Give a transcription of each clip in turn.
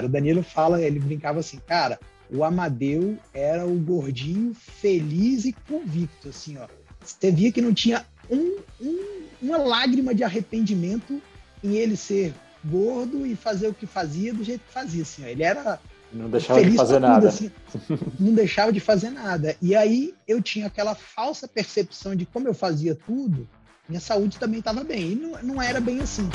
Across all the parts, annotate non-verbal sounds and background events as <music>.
O Danilo fala, ele brincava assim, cara, o Amadeu era o gordinho feliz e convicto, assim, ó. Você via que não tinha um, um, uma lágrima de arrependimento em ele ser gordo e fazer o que fazia do jeito que fazia, assim, ó. Ele era não deixava de fazer nada. assim, não deixava de fazer nada. E aí eu tinha aquela falsa percepção de como eu fazia tudo, minha saúde também estava bem. E não, não era bem assim.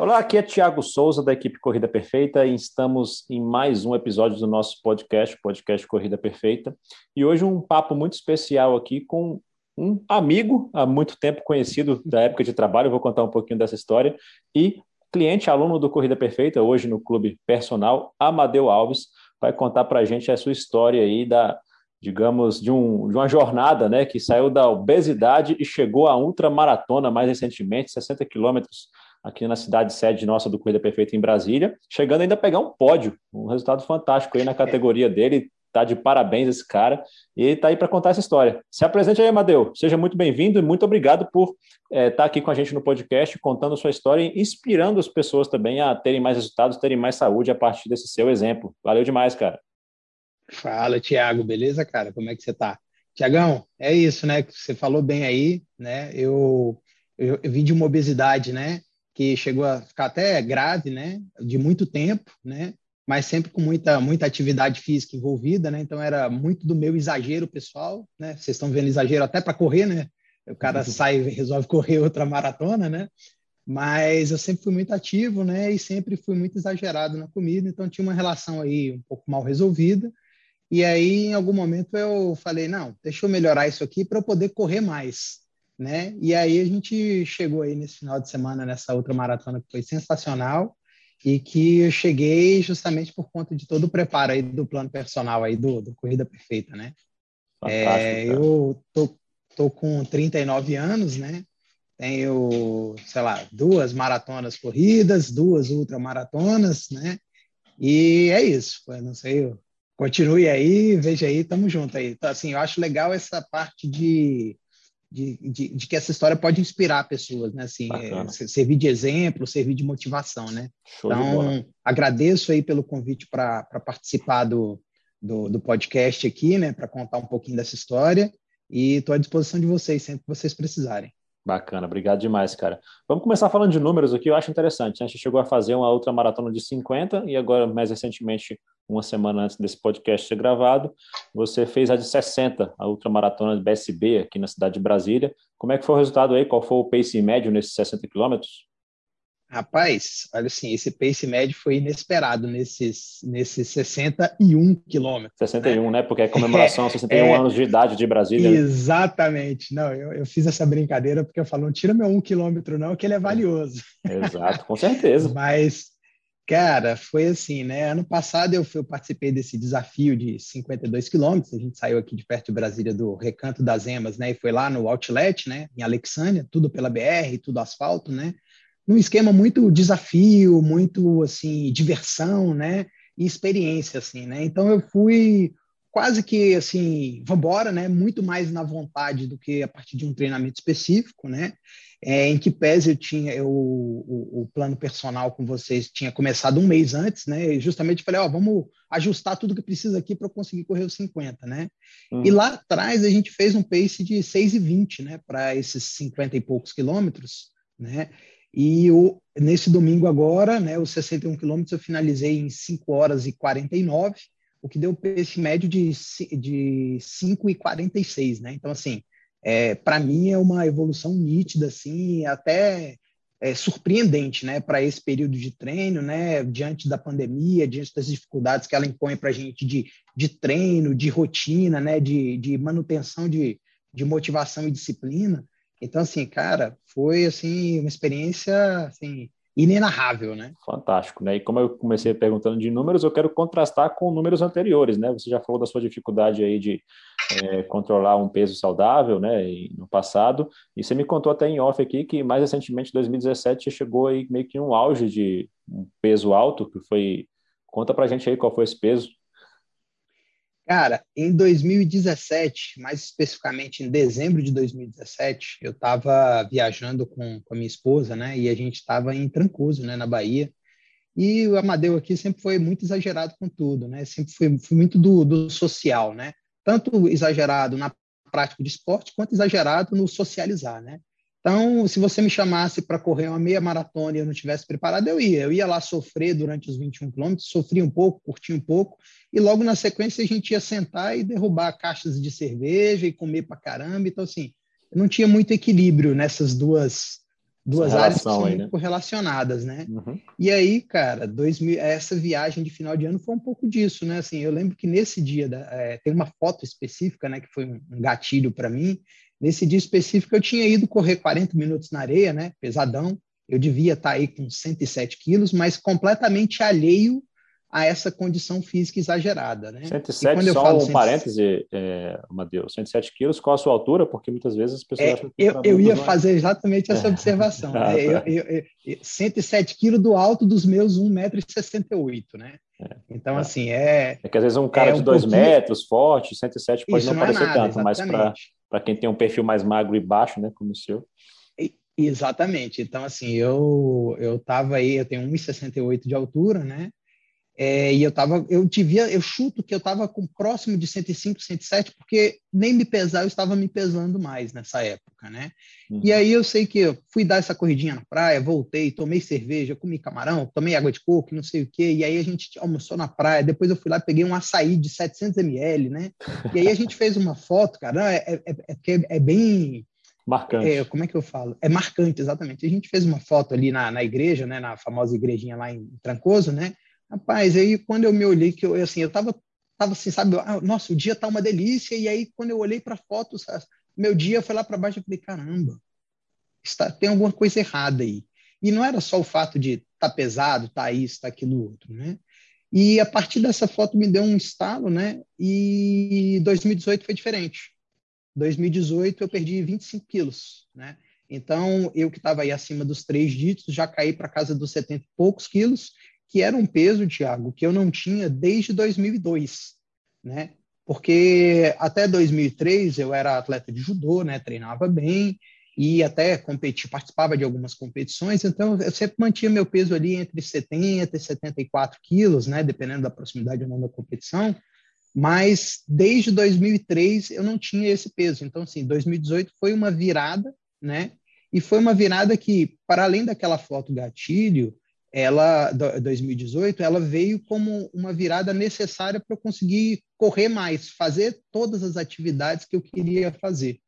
Olá, aqui é Tiago Souza, da equipe Corrida Perfeita, e estamos em mais um episódio do nosso podcast, podcast Corrida Perfeita. E hoje um papo muito especial aqui com um amigo há muito tempo conhecido da época de trabalho, vou contar um pouquinho dessa história, e cliente, aluno do Corrida Perfeita, hoje no Clube Personal, Amadeu Alves, vai contar para a gente a sua história aí da, digamos, de, um, de uma jornada, né, que saiu da obesidade e chegou à ultramaratona mais recentemente, 60 quilômetros aqui na cidade sede nossa do Corrida Perfeita em Brasília, chegando ainda a pegar um pódio, um resultado fantástico aí na categoria dele, tá de parabéns esse cara, e tá aí para contar essa história. Se apresente aí, Amadeu, seja muito bem-vindo e muito obrigado por estar é, tá aqui com a gente no podcast, contando sua história e inspirando as pessoas também a terem mais resultados, terem mais saúde a partir desse seu exemplo. Valeu demais, cara. Fala, Tiago, beleza, cara? Como é que você tá? Tiagão, é isso, né? Você falou bem aí, né? Eu, eu, eu vim de uma obesidade, né? Que chegou a ficar até grave, né, de muito tempo, né, mas sempre com muita muita atividade física envolvida, né? Então era muito do meu exagero pessoal, né? Vocês estão vendo exagero até para correr, né? O cara uhum. sai e resolve <laughs> correr outra maratona, né? Mas eu sempre fui muito ativo, né? E sempre fui muito exagerado na comida, então tinha uma relação aí um pouco mal resolvida. E aí, em algum momento, eu falei: não, deixa eu melhorar isso aqui para eu poder correr mais né? E aí a gente chegou aí nesse final de semana nessa outra maratona que foi sensacional e que eu cheguei justamente por conta de todo o preparo aí do plano personal aí do, do Corrida Perfeita, né? É, eu tô, tô com 39 anos, né? Tenho, sei lá, duas maratonas corridas, duas ultramaratonas, né? E é isso. Eu não sei, continue aí, veja aí, tamo junto aí. Então, assim, eu acho legal essa parte de de, de, de, que essa história pode inspirar pessoas, né? Assim, é, servir de exemplo, servir de motivação, né? Show então, agradeço aí pelo convite para participar do, do, do, podcast aqui, né? Para contar um pouquinho dessa história e estou à disposição de vocês sempre que vocês precisarem. Bacana, obrigado demais, cara. Vamos começar falando de números aqui, eu acho interessante. Né? A gente chegou a fazer uma outra maratona de 50 e agora, mais recentemente, uma semana antes desse podcast ser gravado, você fez a de 60, a outra maratona de BSB aqui na cidade de Brasília. Como é que foi o resultado aí? Qual foi o pace médio nesses 60 quilômetros? Rapaz, olha assim, esse pace médio foi inesperado nesses, nesses 61 quilômetros. 61, né? né? Porque é <laughs> comemoração aos 61 é, anos de idade de Brasília. Exatamente. Não, eu, eu fiz essa brincadeira porque eu falo, não tira meu um quilômetro não, que ele é valioso. Exato, com certeza. <laughs> Mas, cara, foi assim, né? Ano passado eu, eu participei desse desafio de 52 quilômetros, a gente saiu aqui de perto de Brasília do Recanto das Emas, né? E foi lá no Outlet, né? Em Alexânia, tudo pela BR, tudo asfalto, né? Num esquema muito desafio, muito assim diversão, né, e experiência assim, né? Então eu fui quase que assim, vambora, né? Muito mais na vontade do que a partir de um treinamento específico, né? É, em que pese eu tinha eu, o, o, plano personal com vocês tinha começado um mês antes, né? E justamente falei, ó, vamos ajustar tudo que precisa aqui para conseguir correr os 50, né? Hum. E lá atrás a gente fez um pace de 6,20, né? Para esses 50 e poucos quilômetros, né? E o, nesse domingo agora, né, os 61 quilômetros eu finalizei em 5 horas e 49, o que deu peixe médio de, de 5 e 46, né? Então, assim, é, para mim é uma evolução nítida, assim, até é, surpreendente, né, para esse período de treino, né, diante da pandemia, diante das dificuldades que ela impõe para a gente de, de treino, de rotina, né, de, de manutenção de, de motivação e disciplina. Então, assim, cara, foi assim uma experiência assim, inenarrável, né? Fantástico, né? E como eu comecei perguntando de números, eu quero contrastar com números anteriores, né? Você já falou da sua dificuldade aí de é, controlar um peso saudável, né? no passado, e você me contou até em off aqui que mais recentemente, em 2017, chegou aí meio que um auge de um peso alto, que foi... Conta pra gente aí qual foi esse peso. Cara, em 2017, mais especificamente em dezembro de 2017, eu estava viajando com, com a minha esposa, né? E a gente estava em Trancoso, né, na Bahia. E o Amadeu aqui sempre foi muito exagerado com tudo, né? Sempre foi, foi muito do, do social, né? Tanto exagerado na prática de esporte, quanto exagerado no socializar, né? Então, se você me chamasse para correr uma meia maratona e eu não tivesse preparado, eu ia. Eu ia lá sofrer durante os 21 quilômetros, sofri um pouco, curti um pouco, e logo na sequência a gente ia sentar e derrubar caixas de cerveja e comer para caramba. Então, assim, não tinha muito equilíbrio nessas duas, duas áreas que são aí, né? relacionadas, né? Uhum. E aí, cara, 2000, essa viagem de final de ano foi um pouco disso, né? Assim, eu lembro que nesse dia, da, é, tem uma foto específica, né, que foi um gatilho para mim, Nesse dia específico, eu tinha ido correr 40 minutos na areia, né? Pesadão. Eu devia estar aí com 107 quilos, mas completamente alheio a essa condição física exagerada, né? 107, só falo um 107... parêntese, é, Matheus, 107 quilos, qual a sua altura? Porque muitas vezes as pessoas é, acham que... Eu, eu ia fazer exatamente essa é. observação. <laughs> ah, né? tá. eu, eu, eu, 107 quilos do alto dos meus 1,68m, né? É, então, tá. assim, é... É que às vezes um cara é de 2 um metros, forte, 107 pode Isso não, não é parecer nada, tanto, exatamente. mas para para quem tem um perfil mais magro e baixo, né, como o seu. Exatamente. Então, assim, eu eu tava aí, eu tenho 1,68 de altura, né? É, e eu tava, eu devia, eu chuto que eu estava com próximo de 105, 107, porque nem me pesar, eu estava me pesando mais nessa época, né? Uhum. E aí eu sei que eu fui dar essa corridinha na praia, voltei, tomei cerveja, comi camarão, tomei água de coco, não sei o quê, e aí a gente almoçou na praia, depois eu fui lá, peguei um açaí de 700 ml, né? E aí a gente fez uma foto, cara, é, é, é, é, é bem... Marcante. É, como é que eu falo? É marcante, exatamente. A gente fez uma foto ali na, na igreja, né, na famosa igrejinha lá em Trancoso, né? Rapaz, aí quando eu me olhei, que eu, assim, eu tava, tava assim, sabe, ah, nossa, o dia tá uma delícia, e aí quando eu olhei para a foto, meu dia foi lá para baixo, eu falei, caramba, está, tem alguma coisa errada aí. E não era só o fato de tá pesado, tá isso, tá aquilo outro, né? E a partir dessa foto me deu um estalo, né? E 2018 foi diferente. 2018 eu perdi 25 quilos, né? Então, eu que estava aí acima dos três dígitos, já caí para casa dos 70 e poucos quilos, que era um peso, Tiago, que eu não tinha desde 2002, né? Porque até 2003 eu era atleta de judô, né? Treinava bem e até competi, participava de algumas competições, então eu sempre mantinha meu peso ali entre 70 e 74 quilos, né? Dependendo da proximidade ou não da competição. Mas desde 2003 eu não tinha esse peso. Então, assim, 2018 foi uma virada, né? E foi uma virada que, para além daquela foto gatilho, ela 2018 ela veio como uma virada necessária para eu conseguir correr mais, fazer todas as atividades que eu queria fazer.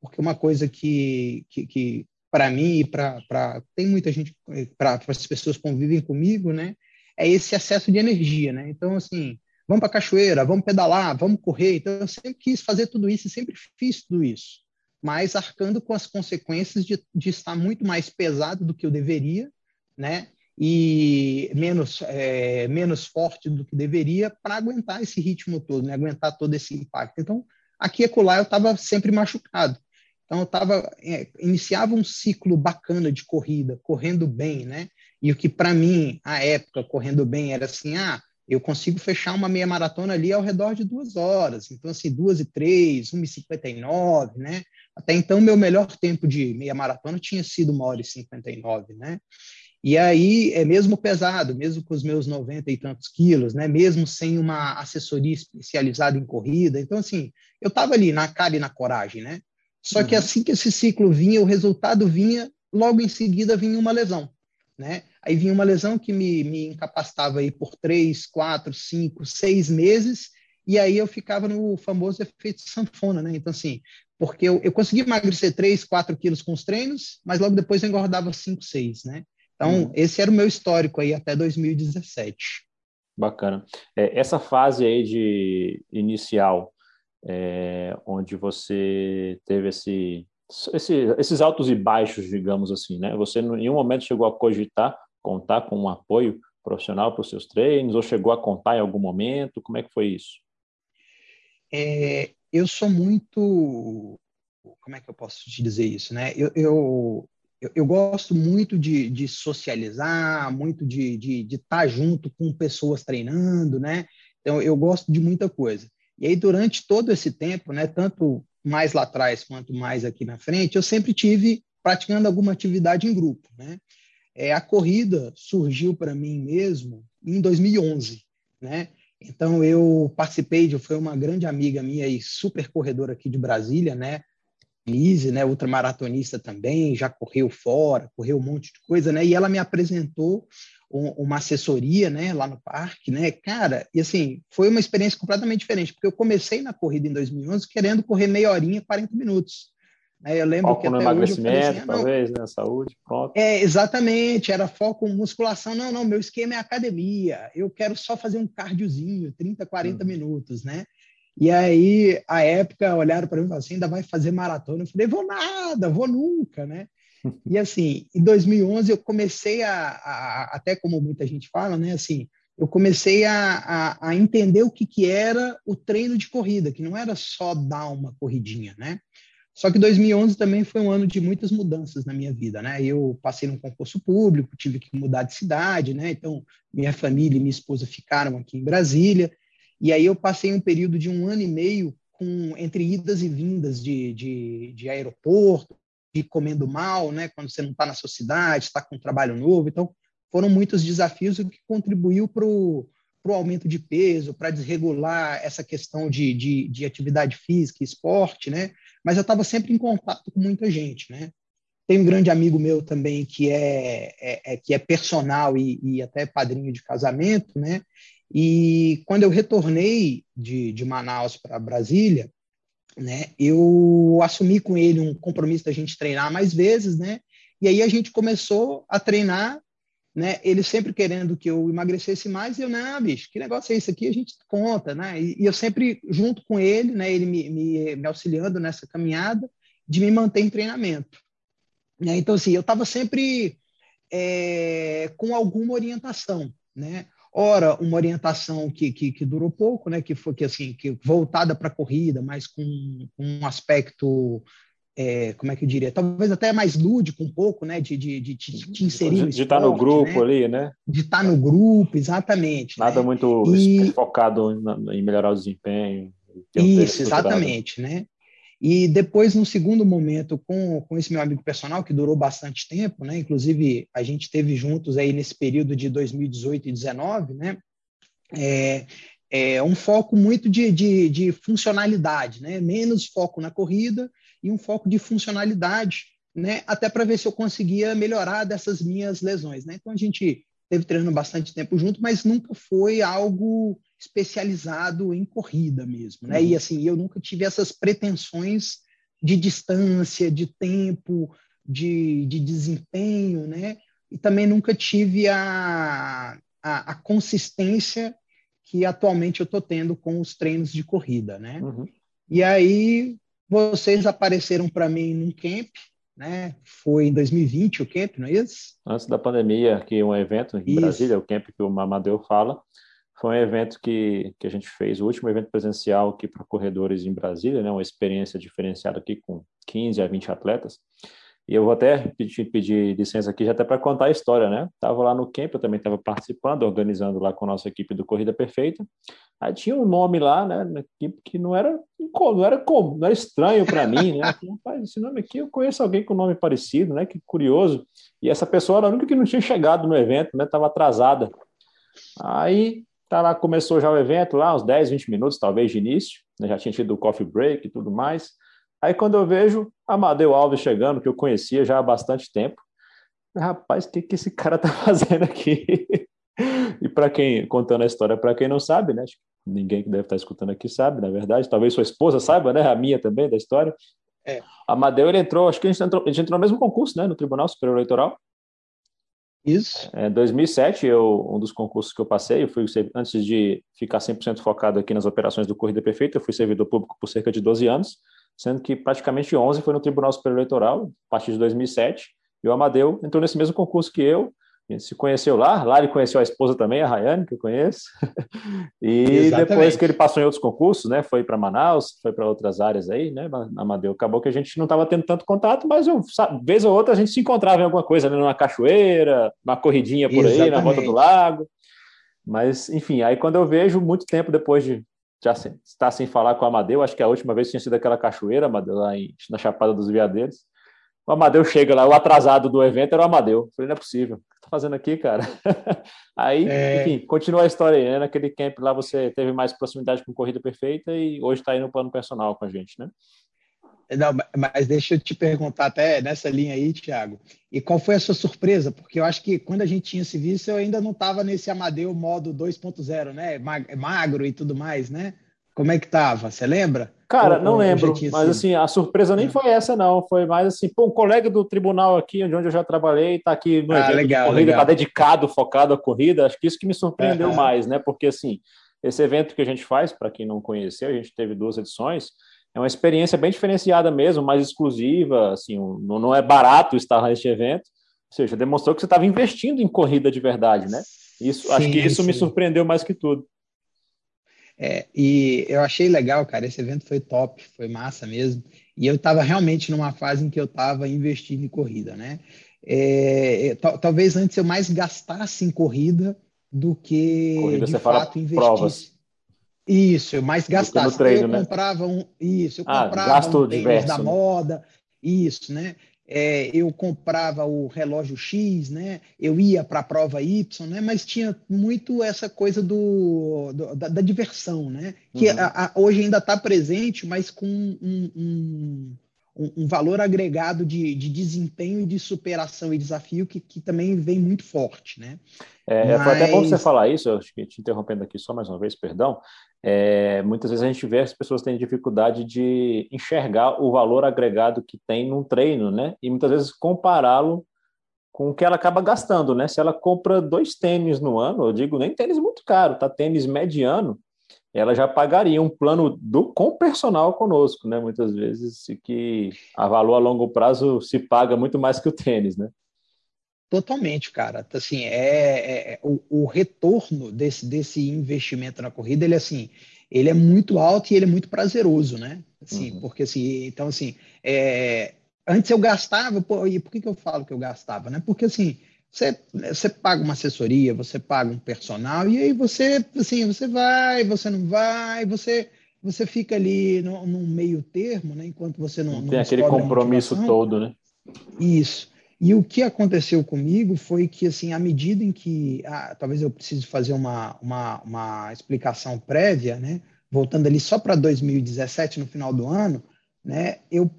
Porque uma coisa que, que, que para mim e para tem muita gente para as pessoas que convivem comigo, né, é esse excesso de energia, né? Então assim, vamos para cachoeira, vamos pedalar, vamos correr. Então eu sempre quis fazer tudo isso, sempre fiz tudo isso, mas arcando com as consequências de, de estar muito mais pesado do que eu deveria, né? E menos, é, menos forte do que deveria para aguentar esse ritmo todo, né? aguentar todo esse impacto. Então, aqui e acolá eu estava sempre machucado. Então, eu tava, é, iniciava um ciclo bacana de corrida, correndo bem, né? E o que para mim, à época, correndo bem, era assim, ah, eu consigo fechar uma meia maratona ali ao redor de duas horas. Então, assim, duas e três, uma e cinquenta e nove, né? Até então, meu melhor tempo de meia maratona tinha sido uma hora e cinquenta e nove, né? E aí, é mesmo pesado, mesmo com os meus 90 e tantos quilos, né? mesmo sem uma assessoria especializada em corrida. Então, assim, eu estava ali na cara e na coragem, né? Só uhum. que assim que esse ciclo vinha, o resultado vinha, logo em seguida vinha uma lesão, né? Aí vinha uma lesão que me, me incapacitava aí por três, quatro, cinco, seis meses, e aí eu ficava no famoso efeito sanfona, né? Então, assim, porque eu, eu consegui emagrecer 3, 4 quilos com os treinos, mas logo depois eu engordava 5, 6, né? Então, uhum. esse era o meu histórico aí até 2017. Bacana. É, essa fase aí de inicial, é, onde você teve esse, esse, esses altos e baixos, digamos assim, né? Você em nenhum momento chegou a cogitar contar com um apoio profissional para os seus treinos, ou chegou a contar em algum momento? Como é que foi isso? É, eu sou muito. Como é que eu posso te dizer isso, né? Eu, eu, eu, eu gosto muito de, de socializar, muito de estar de, de tá junto com pessoas treinando, né? Então, eu gosto de muita coisa. E aí, durante todo esse tempo, né, tanto mais lá atrás quanto mais aqui na frente, eu sempre tive praticando alguma atividade em grupo. Né? É, a corrida surgiu para mim mesmo em 2011. Né? Então, eu participei, de, foi uma grande amiga minha e super corredora aqui de Brasília, né? Lise, né, ultramaratonista também, já correu fora, correu um monte de coisa, né? E ela me apresentou um, uma assessoria, né, lá no parque, né? Cara, e assim, foi uma experiência completamente diferente, porque eu comecei na corrida em 2011 querendo correr meia horinha, 40 minutos. Né? Eu lembro foco que no até emagrecimento, hoje eu assim, ah, talvez, né? Saúde, pronto. É, exatamente, era foco musculação. Não, não, meu esquema é academia. Eu quero só fazer um cardiozinho, 30, 40 uhum. minutos, né? E aí, a época, olharam para mim e falaram assim, ainda vai fazer maratona? Eu falei, vou nada, vou nunca, né? <laughs> E assim, em 2011 eu comecei a, a até como muita gente fala, né? Assim, eu comecei a, a, a, entender o que, que era o treino de corrida, que não era só dar uma corridinha, né? Só que 2011 também foi um ano de muitas mudanças na minha vida, né? Eu passei num concurso público, tive que mudar de cidade, né? Então, minha família e minha esposa ficaram aqui em Brasília, e aí eu passei um período de um ano e meio com entre idas e vindas de, de, de aeroporto, de comendo mal, né? Quando você não está na sua cidade, está com um trabalho novo. Então, foram muitos desafios o que contribuiu para o aumento de peso, para desregular essa questão de, de, de atividade física e esporte, né? Mas eu estava sempre em contato com muita gente, né? Tem um grande amigo meu também que é, é, é que é personal e, e, até padrinho de casamento, né? E quando eu retornei de, de Manaus para Brasília, né, eu assumi com ele um compromisso da gente treinar mais vezes, né? E aí a gente começou a treinar, né? Ele sempre querendo que eu emagrecesse mais, e eu, não, bicho, que negócio é isso aqui? A gente conta, né? E, e eu sempre junto com ele, né? Ele me, me, me, auxiliando nessa caminhada de me manter em treinamento. Né? Então, assim, eu estava sempre é, com alguma orientação, né? Ora uma orientação que, que, que, durou pouco, né, que foi que assim que voltada para a corrida, mas com, um aspecto é, como é que eu diria, talvez até mais lúdico um pouco, né, de, de, de, de te inserir De estar tá no grupo né? ali, né? De estar tá no grupo, exatamente. Nada né? muito e... focado em melhorar o desempenho. Isso, exatamente, né? E depois, no segundo momento, com, com esse meu amigo personal, que durou bastante tempo, né? Inclusive, a gente teve juntos aí nesse período de 2018 e 2019, né? É, é um foco muito de, de, de funcionalidade, né? Menos foco na corrida e um foco de funcionalidade, né? Até para ver se eu conseguia melhorar dessas minhas lesões, né? Então, a gente teve treinando bastante tempo junto, mas nunca foi algo especializado em corrida mesmo, né? Uhum. E assim, eu nunca tive essas pretensões de distância, de tempo, de, de desempenho, né? E também nunca tive a, a, a consistência que atualmente eu estou tendo com os treinos de corrida, né? Uhum. E aí vocês apareceram para mim num camp, né? Foi em 2020 o camp, não é isso? Antes da pandemia, que um evento em isso. Brasília, o camp que o Mamadeu fala, foi um evento que, que a gente fez, o último evento presencial aqui para corredores em Brasília, né, uma experiência diferenciada aqui com 15 a 20 atletas. E eu vou até pedir, pedir licença aqui já até para contar a história, né? Estava lá no camp, eu também estava participando, organizando lá com a nossa equipe do Corrida Perfeita. Aí tinha um nome lá, né, na equipe que não era não era como, não era estranho para mim, né? Rapaz, esse nome aqui eu conheço alguém com nome parecido, né? Que curioso. E essa pessoa era a única que não tinha chegado no evento, né? Estava atrasada. Aí Tá lá, começou já o evento, lá uns 10, 20 minutos, talvez, de início, né? já tinha tido o coffee break e tudo mais. Aí quando eu vejo Amadeu Alves chegando, que eu conhecia já há bastante tempo, rapaz, o que, que esse cara tá <laughs> fazendo aqui? e para quem, contando a história, para quem não sabe, né? Acho que ninguém que deve estar escutando aqui sabe, na verdade, talvez sua esposa saiba, né? A minha também, da história. É. Amadeu, ele entrou, acho que a gente entrou, a gente entrou no mesmo concurso, né? No Tribunal Superior Eleitoral. Isso. Em 2007, eu, um dos concursos que eu passei, eu fui antes de ficar 100% focado aqui nas operações do Corrida Perfeita, eu fui servidor público por cerca de 12 anos, sendo que praticamente 11 foi no Tribunal Superior Eleitoral, a partir de 2007, e o Amadeu entrou nesse mesmo concurso que eu, a gente se conheceu lá, lá ele conheceu a esposa também, a Rayane, que eu conheço. <laughs> e Exatamente. depois que ele passou em outros concursos, né, foi para Manaus, foi para outras áreas aí, né, Amadeu. Acabou que a gente não estava tendo tanto contato, mas eu, vez ou outra a gente se encontrava em alguma coisa, né, numa cachoeira, uma corridinha por Exatamente. aí, na volta do lago. Mas, enfim, aí quando eu vejo, muito tempo depois de já está sem falar com o Amadeu. Acho que a última vez tinha sido aquela cachoeira, Amadeu, lá em, na Chapada dos Veadeiros. O Amadeu chega lá, o atrasado do evento era o Amadeu. Eu falei, não é possível. Tá fazendo aqui, cara? <laughs> aí, é... enfim, continua a história aí, né? Naquele camp lá você teve mais proximidade com Corrida Perfeita e hoje está aí no plano personal com a gente, né? Não, mas deixa eu te perguntar até nessa linha aí, Thiago. E qual foi a sua surpresa? Porque eu acho que quando a gente tinha esse visto, eu ainda não estava nesse Amadeu modo 2.0, né? Magro e tudo mais, né? Como é que tava? Você lembra? Cara, ou, não lembro, mas assim, a surpresa nem é. foi essa, não. Foi mais assim, pô, um colega do tribunal aqui, onde eu já trabalhei, está aqui no ah, evento legal, de corrida, está dedicado, focado à corrida. Acho que isso que me surpreendeu mais, né? Porque assim, esse evento que a gente faz, para quem não conheceu, a gente teve duas edições, é uma experiência bem diferenciada mesmo, mais exclusiva, assim, não, não é barato estar neste evento, ou seja, demonstrou que você estava investindo em corrida de verdade, né? Isso, sim, acho que isso sim. me surpreendeu mais que tudo. É, e eu achei legal, cara, esse evento foi top, foi massa mesmo, e eu estava realmente numa fase em que eu estava investindo em corrida, né? É, talvez antes eu mais gastasse em corrida do que corrida, de fato investisse. Provas. Isso, eu mais gastasse. Treino, eu né? comprava um. Isso, eu ah, comprava um tênis da né? moda, isso, né? É, eu comprava o relógio X, né? Eu ia para a prova Y, né? Mas tinha muito essa coisa do, do da, da, diversão, né? Que uhum. a, a, hoje ainda está presente, mas com um, um um, um valor agregado de, de, desempenho e de superação e desafio que, que também vem muito forte, né? É, Mas... Foi até bom você falar isso, eu acho que te interrompendo aqui só mais uma vez, perdão. É, muitas vezes a gente vê as pessoas têm dificuldade de enxergar o valor agregado que tem num treino, né? E muitas vezes compará-lo com o que ela acaba gastando, né? Se ela compra dois tênis no ano, eu digo nem tênis muito caro, tá? Tênis mediano, ela já pagaria um plano do com personal conosco, né? Muitas vezes que a valor a longo prazo se paga muito mais que o tênis, né? Totalmente, cara. Assim, é, é, é o, o, retorno desse, desse investimento na corrida, ele assim, ele é muito alto e ele é muito prazeroso, né? Assim, uhum. porque assim, então assim, é, antes eu gastava, pô, e por que, que eu falo que eu gastava, né? Porque assim, você, você paga uma assessoria, você paga um personal, e aí você, assim, você vai, você não vai, você, você fica ali no, num meio termo, né? Enquanto você não. não tem aquele compromisso todo, né? Isso. E o que aconteceu comigo foi que, assim, à medida em que. Ah, talvez eu precise fazer uma, uma, uma explicação prévia, né? Voltando ali só para 2017, no final do ano, né? Eu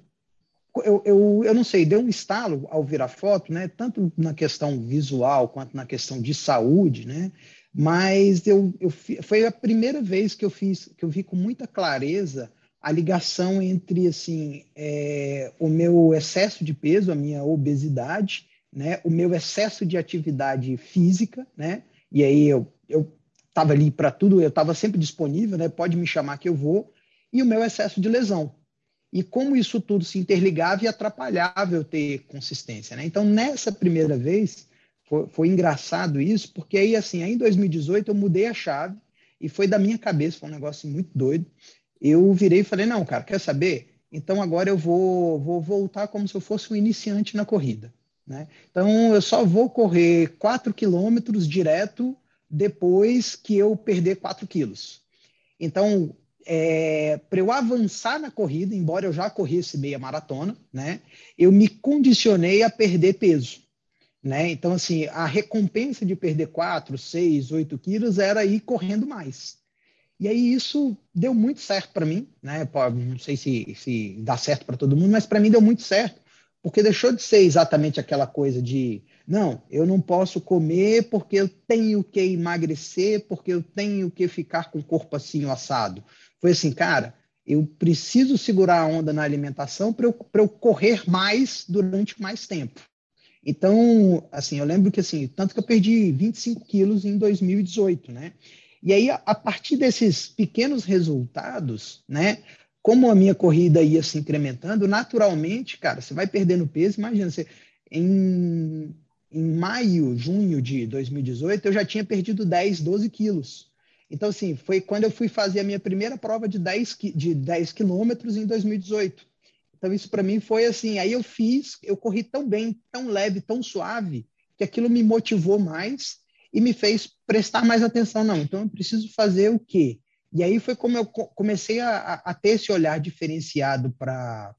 eu, eu, eu não sei, deu um estalo ao ver a foto, né? Tanto na questão visual quanto na questão de saúde, né? Mas eu, eu foi a primeira vez que eu fiz, que eu vi com muita clareza a ligação entre assim é, o meu excesso de peso, a minha obesidade, né? O meu excesso de atividade física, né? E aí eu eu estava ali para tudo, eu estava sempre disponível, né? Pode me chamar que eu vou. E o meu excesso de lesão, e como isso tudo se interligava e atrapalhava eu ter consistência. Né? Então, nessa primeira vez, foi, foi, engraçado isso, porque aí, assim, aí em 2018 eu mudei a chave e foi da minha cabeça, foi um negócio muito doido. Eu virei e falei, não, cara, quer saber? Então agora eu vou, vou voltar como se eu fosse um iniciante na corrida. Né? Então eu só vou correr 4 quilômetros direto depois que eu perder 4 quilos. Então, é, para eu avançar na corrida, embora eu já corresse meia maratona, né, eu me condicionei a perder peso. Né? Então, assim, a recompensa de perder 4, 6, 8 quilos era ir correndo mais. E aí isso deu muito certo para mim, né? Não sei se, se dá certo para todo mundo, mas para mim deu muito certo, porque deixou de ser exatamente aquela coisa de não, eu não posso comer porque eu tenho que emagrecer, porque eu tenho que ficar com o corpo assim assado foi assim, cara, eu preciso segurar a onda na alimentação para eu, eu correr mais durante mais tempo. Então, assim, eu lembro que, assim, tanto que eu perdi 25 quilos em 2018, né? E aí, a, partir desses pequenos resultados, né? Como a minha corrida ia se incrementando, naturalmente, cara, você vai perdendo peso. Imagina, você, em, em maio, junho de 2018, eu já tinha perdido 10, 12 quilos. Então, assim, foi quando eu fui fazer a minha primeira prova de 10, de 10 quilômetros em 2018. Então, isso para mim foi assim. Aí eu fiz, eu corri tão bem, tão leve, tão suave, que aquilo me motivou mais e me fez prestar mais atenção. Não, então eu preciso fazer o quê? E aí foi como eu comecei a, a ter esse olhar diferenciado para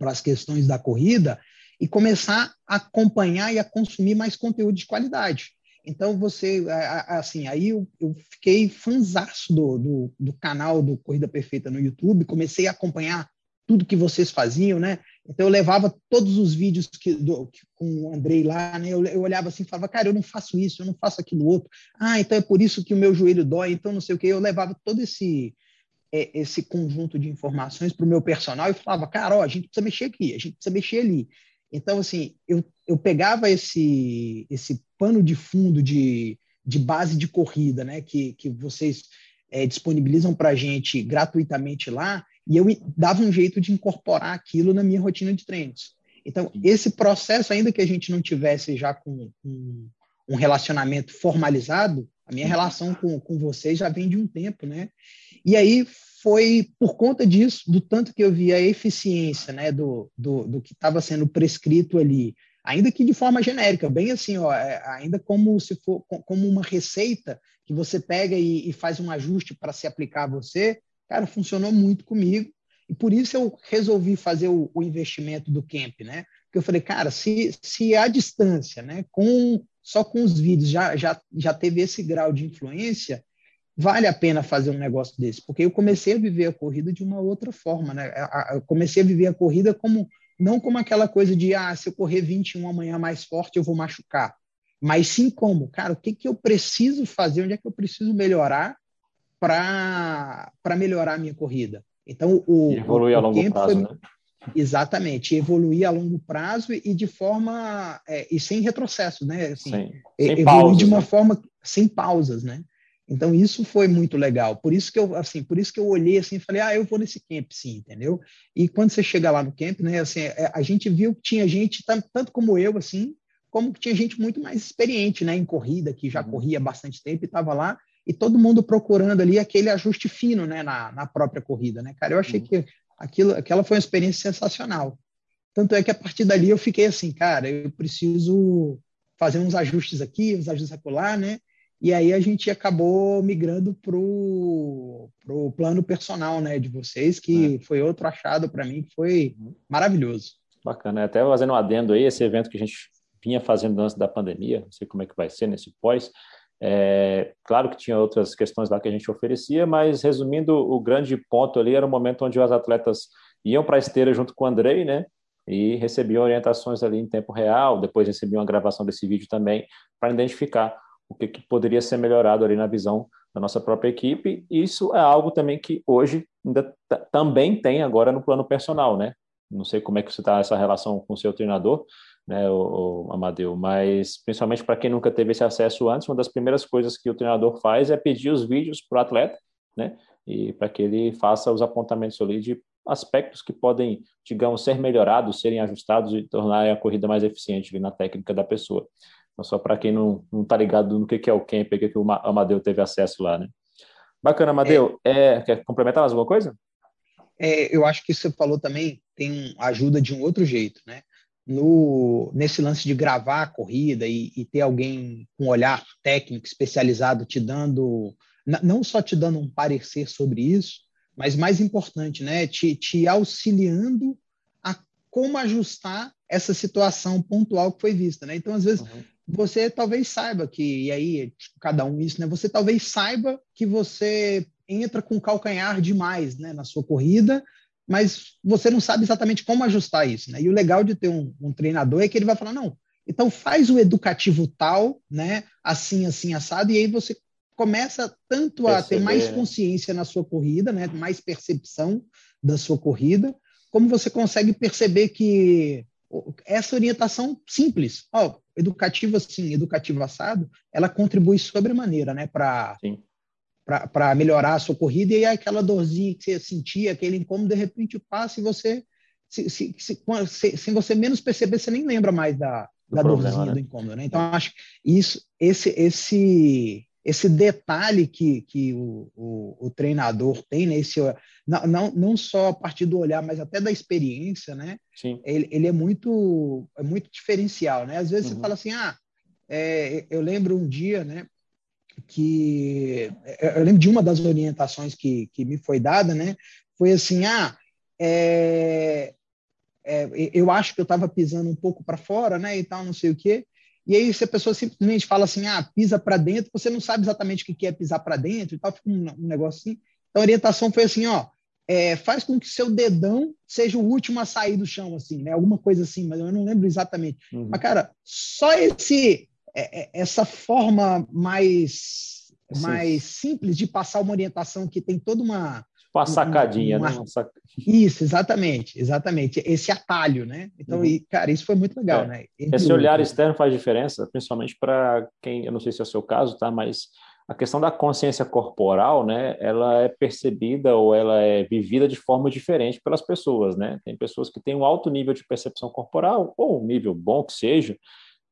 as questões da corrida e começar a acompanhar e a consumir mais conteúdo de qualidade. Então, você, assim, aí eu, eu fiquei fanzaço do, do, do, canal do Corrida Perfeita no YouTube, comecei a acompanhar tudo que vocês faziam, né? Então, eu levava todos os vídeos que, do, que, com o Andrei lá, né? Eu, eu olhava assim falava, cara, eu não faço isso, eu não faço aquilo outro. Ah, então é por isso que o meu joelho dói, então não sei o quê. Eu levava todo esse, é, esse conjunto de informações para o meu personal e falava, cara, ó, a gente precisa mexer aqui, a gente precisa mexer ali. Então, assim, eu, eu pegava esse, esse pano de fundo de, de base de corrida, né, que, que vocês é, disponibilizam para a gente gratuitamente lá, e eu dava um jeito de incorporar aquilo na minha rotina de treinos. Então, esse processo, ainda que a gente não tivesse já com, com um relacionamento formalizado, a minha relação com, com vocês já vem de um tempo, né? E aí foi por conta disso, do tanto que eu vi a eficiência né, do, do, do que estava sendo prescrito ali, ainda que de forma genérica, bem assim, ó, é, ainda como se for como uma receita que você pega e, e faz um ajuste para se aplicar a você, cara, funcionou muito comigo. E por isso eu resolvi fazer o, o investimento do camp, né? Porque eu falei, cara, se, se a distância, né, com só com os vídeos já, já, já teve esse grau de influência, vale a pena fazer um negócio desse, porque eu comecei a viver a corrida de uma outra forma, né? Eu comecei a viver a corrida como não como aquela coisa de ah, se eu correr 21 amanhã mais forte, eu vou machucar. Mas sim como, cara, o que, que eu preciso fazer, onde é que eu preciso melhorar para melhorar a minha corrida. Então, o. evoluir a longo prazo, foi, né? Exatamente, evoluir a longo prazo e de forma. É, e sem retrocesso, né? Assim, sem, sem evoluir pausas, de uma né? forma sem pausas, né? Então isso foi muito legal. Por isso que eu assim, por isso que eu olhei assim e falei: "Ah, eu vou nesse camp sim", entendeu? E quando você chega lá no camp, né, assim, é, a gente viu que tinha gente tanto, tanto como eu assim, como que tinha gente muito mais experiente, né, em corrida, que já uhum. corria bastante tempo e estava lá e todo mundo procurando ali aquele ajuste fino, né, na, na própria corrida, né? Cara, eu achei uhum. que aquilo, aquela foi uma experiência sensacional. Tanto é que a partir dali eu fiquei assim, cara, eu preciso fazer uns ajustes aqui, uns ajustes acolá, né? E aí a gente acabou migrando para o plano personal né, de vocês, que é. foi outro achado para mim, que foi maravilhoso. Bacana, até fazendo um adendo aí, esse evento que a gente vinha fazendo antes da pandemia, não sei como é que vai ser nesse pós, é, claro que tinha outras questões lá que a gente oferecia, mas resumindo, o grande ponto ali era o momento onde os atletas iam para a esteira junto com o Andrei, né? E recebiam orientações ali em tempo real, depois recebiam a gravação desse vídeo também, para identificar o que, que poderia ser melhorado ali na visão da nossa própria equipe. Isso é algo também que hoje ainda também tem agora no plano personal, né? Não sei como é que você está essa relação com o seu treinador, né, o, o Amadeu, mas principalmente para quem nunca teve esse acesso antes, uma das primeiras coisas que o treinador faz é pedir os vídeos para o atleta, né? E para que ele faça os apontamentos ali de aspectos que podem, digamos, ser melhorados, serem ajustados e tornar a corrida mais eficiente na técnica da pessoa. Então, só para quem não está ligado no que, que é o camp, que, que o Amadeu teve acesso lá, né? Bacana, Amadeu. É. É, quer complementar mais alguma coisa? É, eu acho que você falou também tem ajuda de um outro jeito, né? No, nesse lance de gravar a corrida e, e ter alguém com um olhar técnico especializado te dando, não só te dando um parecer sobre isso, mas mais importante, né? Te, te auxiliando a como ajustar essa situação pontual que foi vista, né? Então, às vezes, uhum você talvez saiba que, e aí, tipo, cada um isso, né? Você talvez saiba que você entra com calcanhar demais, né, na sua corrida, mas você não sabe exatamente como ajustar isso, né? E o legal de ter um, um treinador é que ele vai falar, não, então faz o educativo tal, né, assim, assim, assado, e aí você começa tanto a Perceber, ter mais né? consciência na sua corrida, né, mais percepção da sua corrida, como você consegue perceber que essa orientação simples, ó, educativa sim, educativa assado, ela contribui sobremaneira, né, para para melhorar a sua corrida e aquela dorzinha que você sentia, aquele incômodo, de repente passa e você, se, se, se, sem você menos perceber, você nem lembra mais da, da problema, dorzinha, né? do incômodo, né? Então, acho que isso, esse, esse, esse detalhe que, que o, o, o, treinador tem, né? Esse, não, não, não só a partir do olhar, mas até da experiência, né? Sim. Ele, ele é muito é muito diferencial, né? Às vezes uhum. você fala assim, ah, é, eu lembro um dia, né? Que eu lembro de uma das orientações que, que me foi dada, né? Foi assim, ah, é, é, eu acho que eu estava pisando um pouco para fora, né? E tal, não sei o quê. E aí, se a pessoa simplesmente fala assim, ah, pisa para dentro, você não sabe exatamente o que é pisar para dentro e tal, fica um, um negócio assim. Então, a orientação foi assim, ó, é, faz com que seu dedão seja o último a sair do chão, assim, né? Alguma coisa assim, mas eu não lembro exatamente. Uhum. Mas, cara, só esse é, é, essa forma mais, mais simples de passar uma orientação que tem toda uma. Uma sacadinha, uma, né? Isso, exatamente, exatamente. Esse atalho, né? Então, uhum. e, cara, isso foi muito legal, é. né? Entre Esse olhar externo faz diferença, principalmente para quem, eu não sei se é o seu caso, tá? Mas a questão da consciência corporal, né, ela é percebida ou ela é vivida de forma diferente pelas pessoas, né? Tem pessoas que têm um alto nível de percepção corporal, ou um nível bom que seja,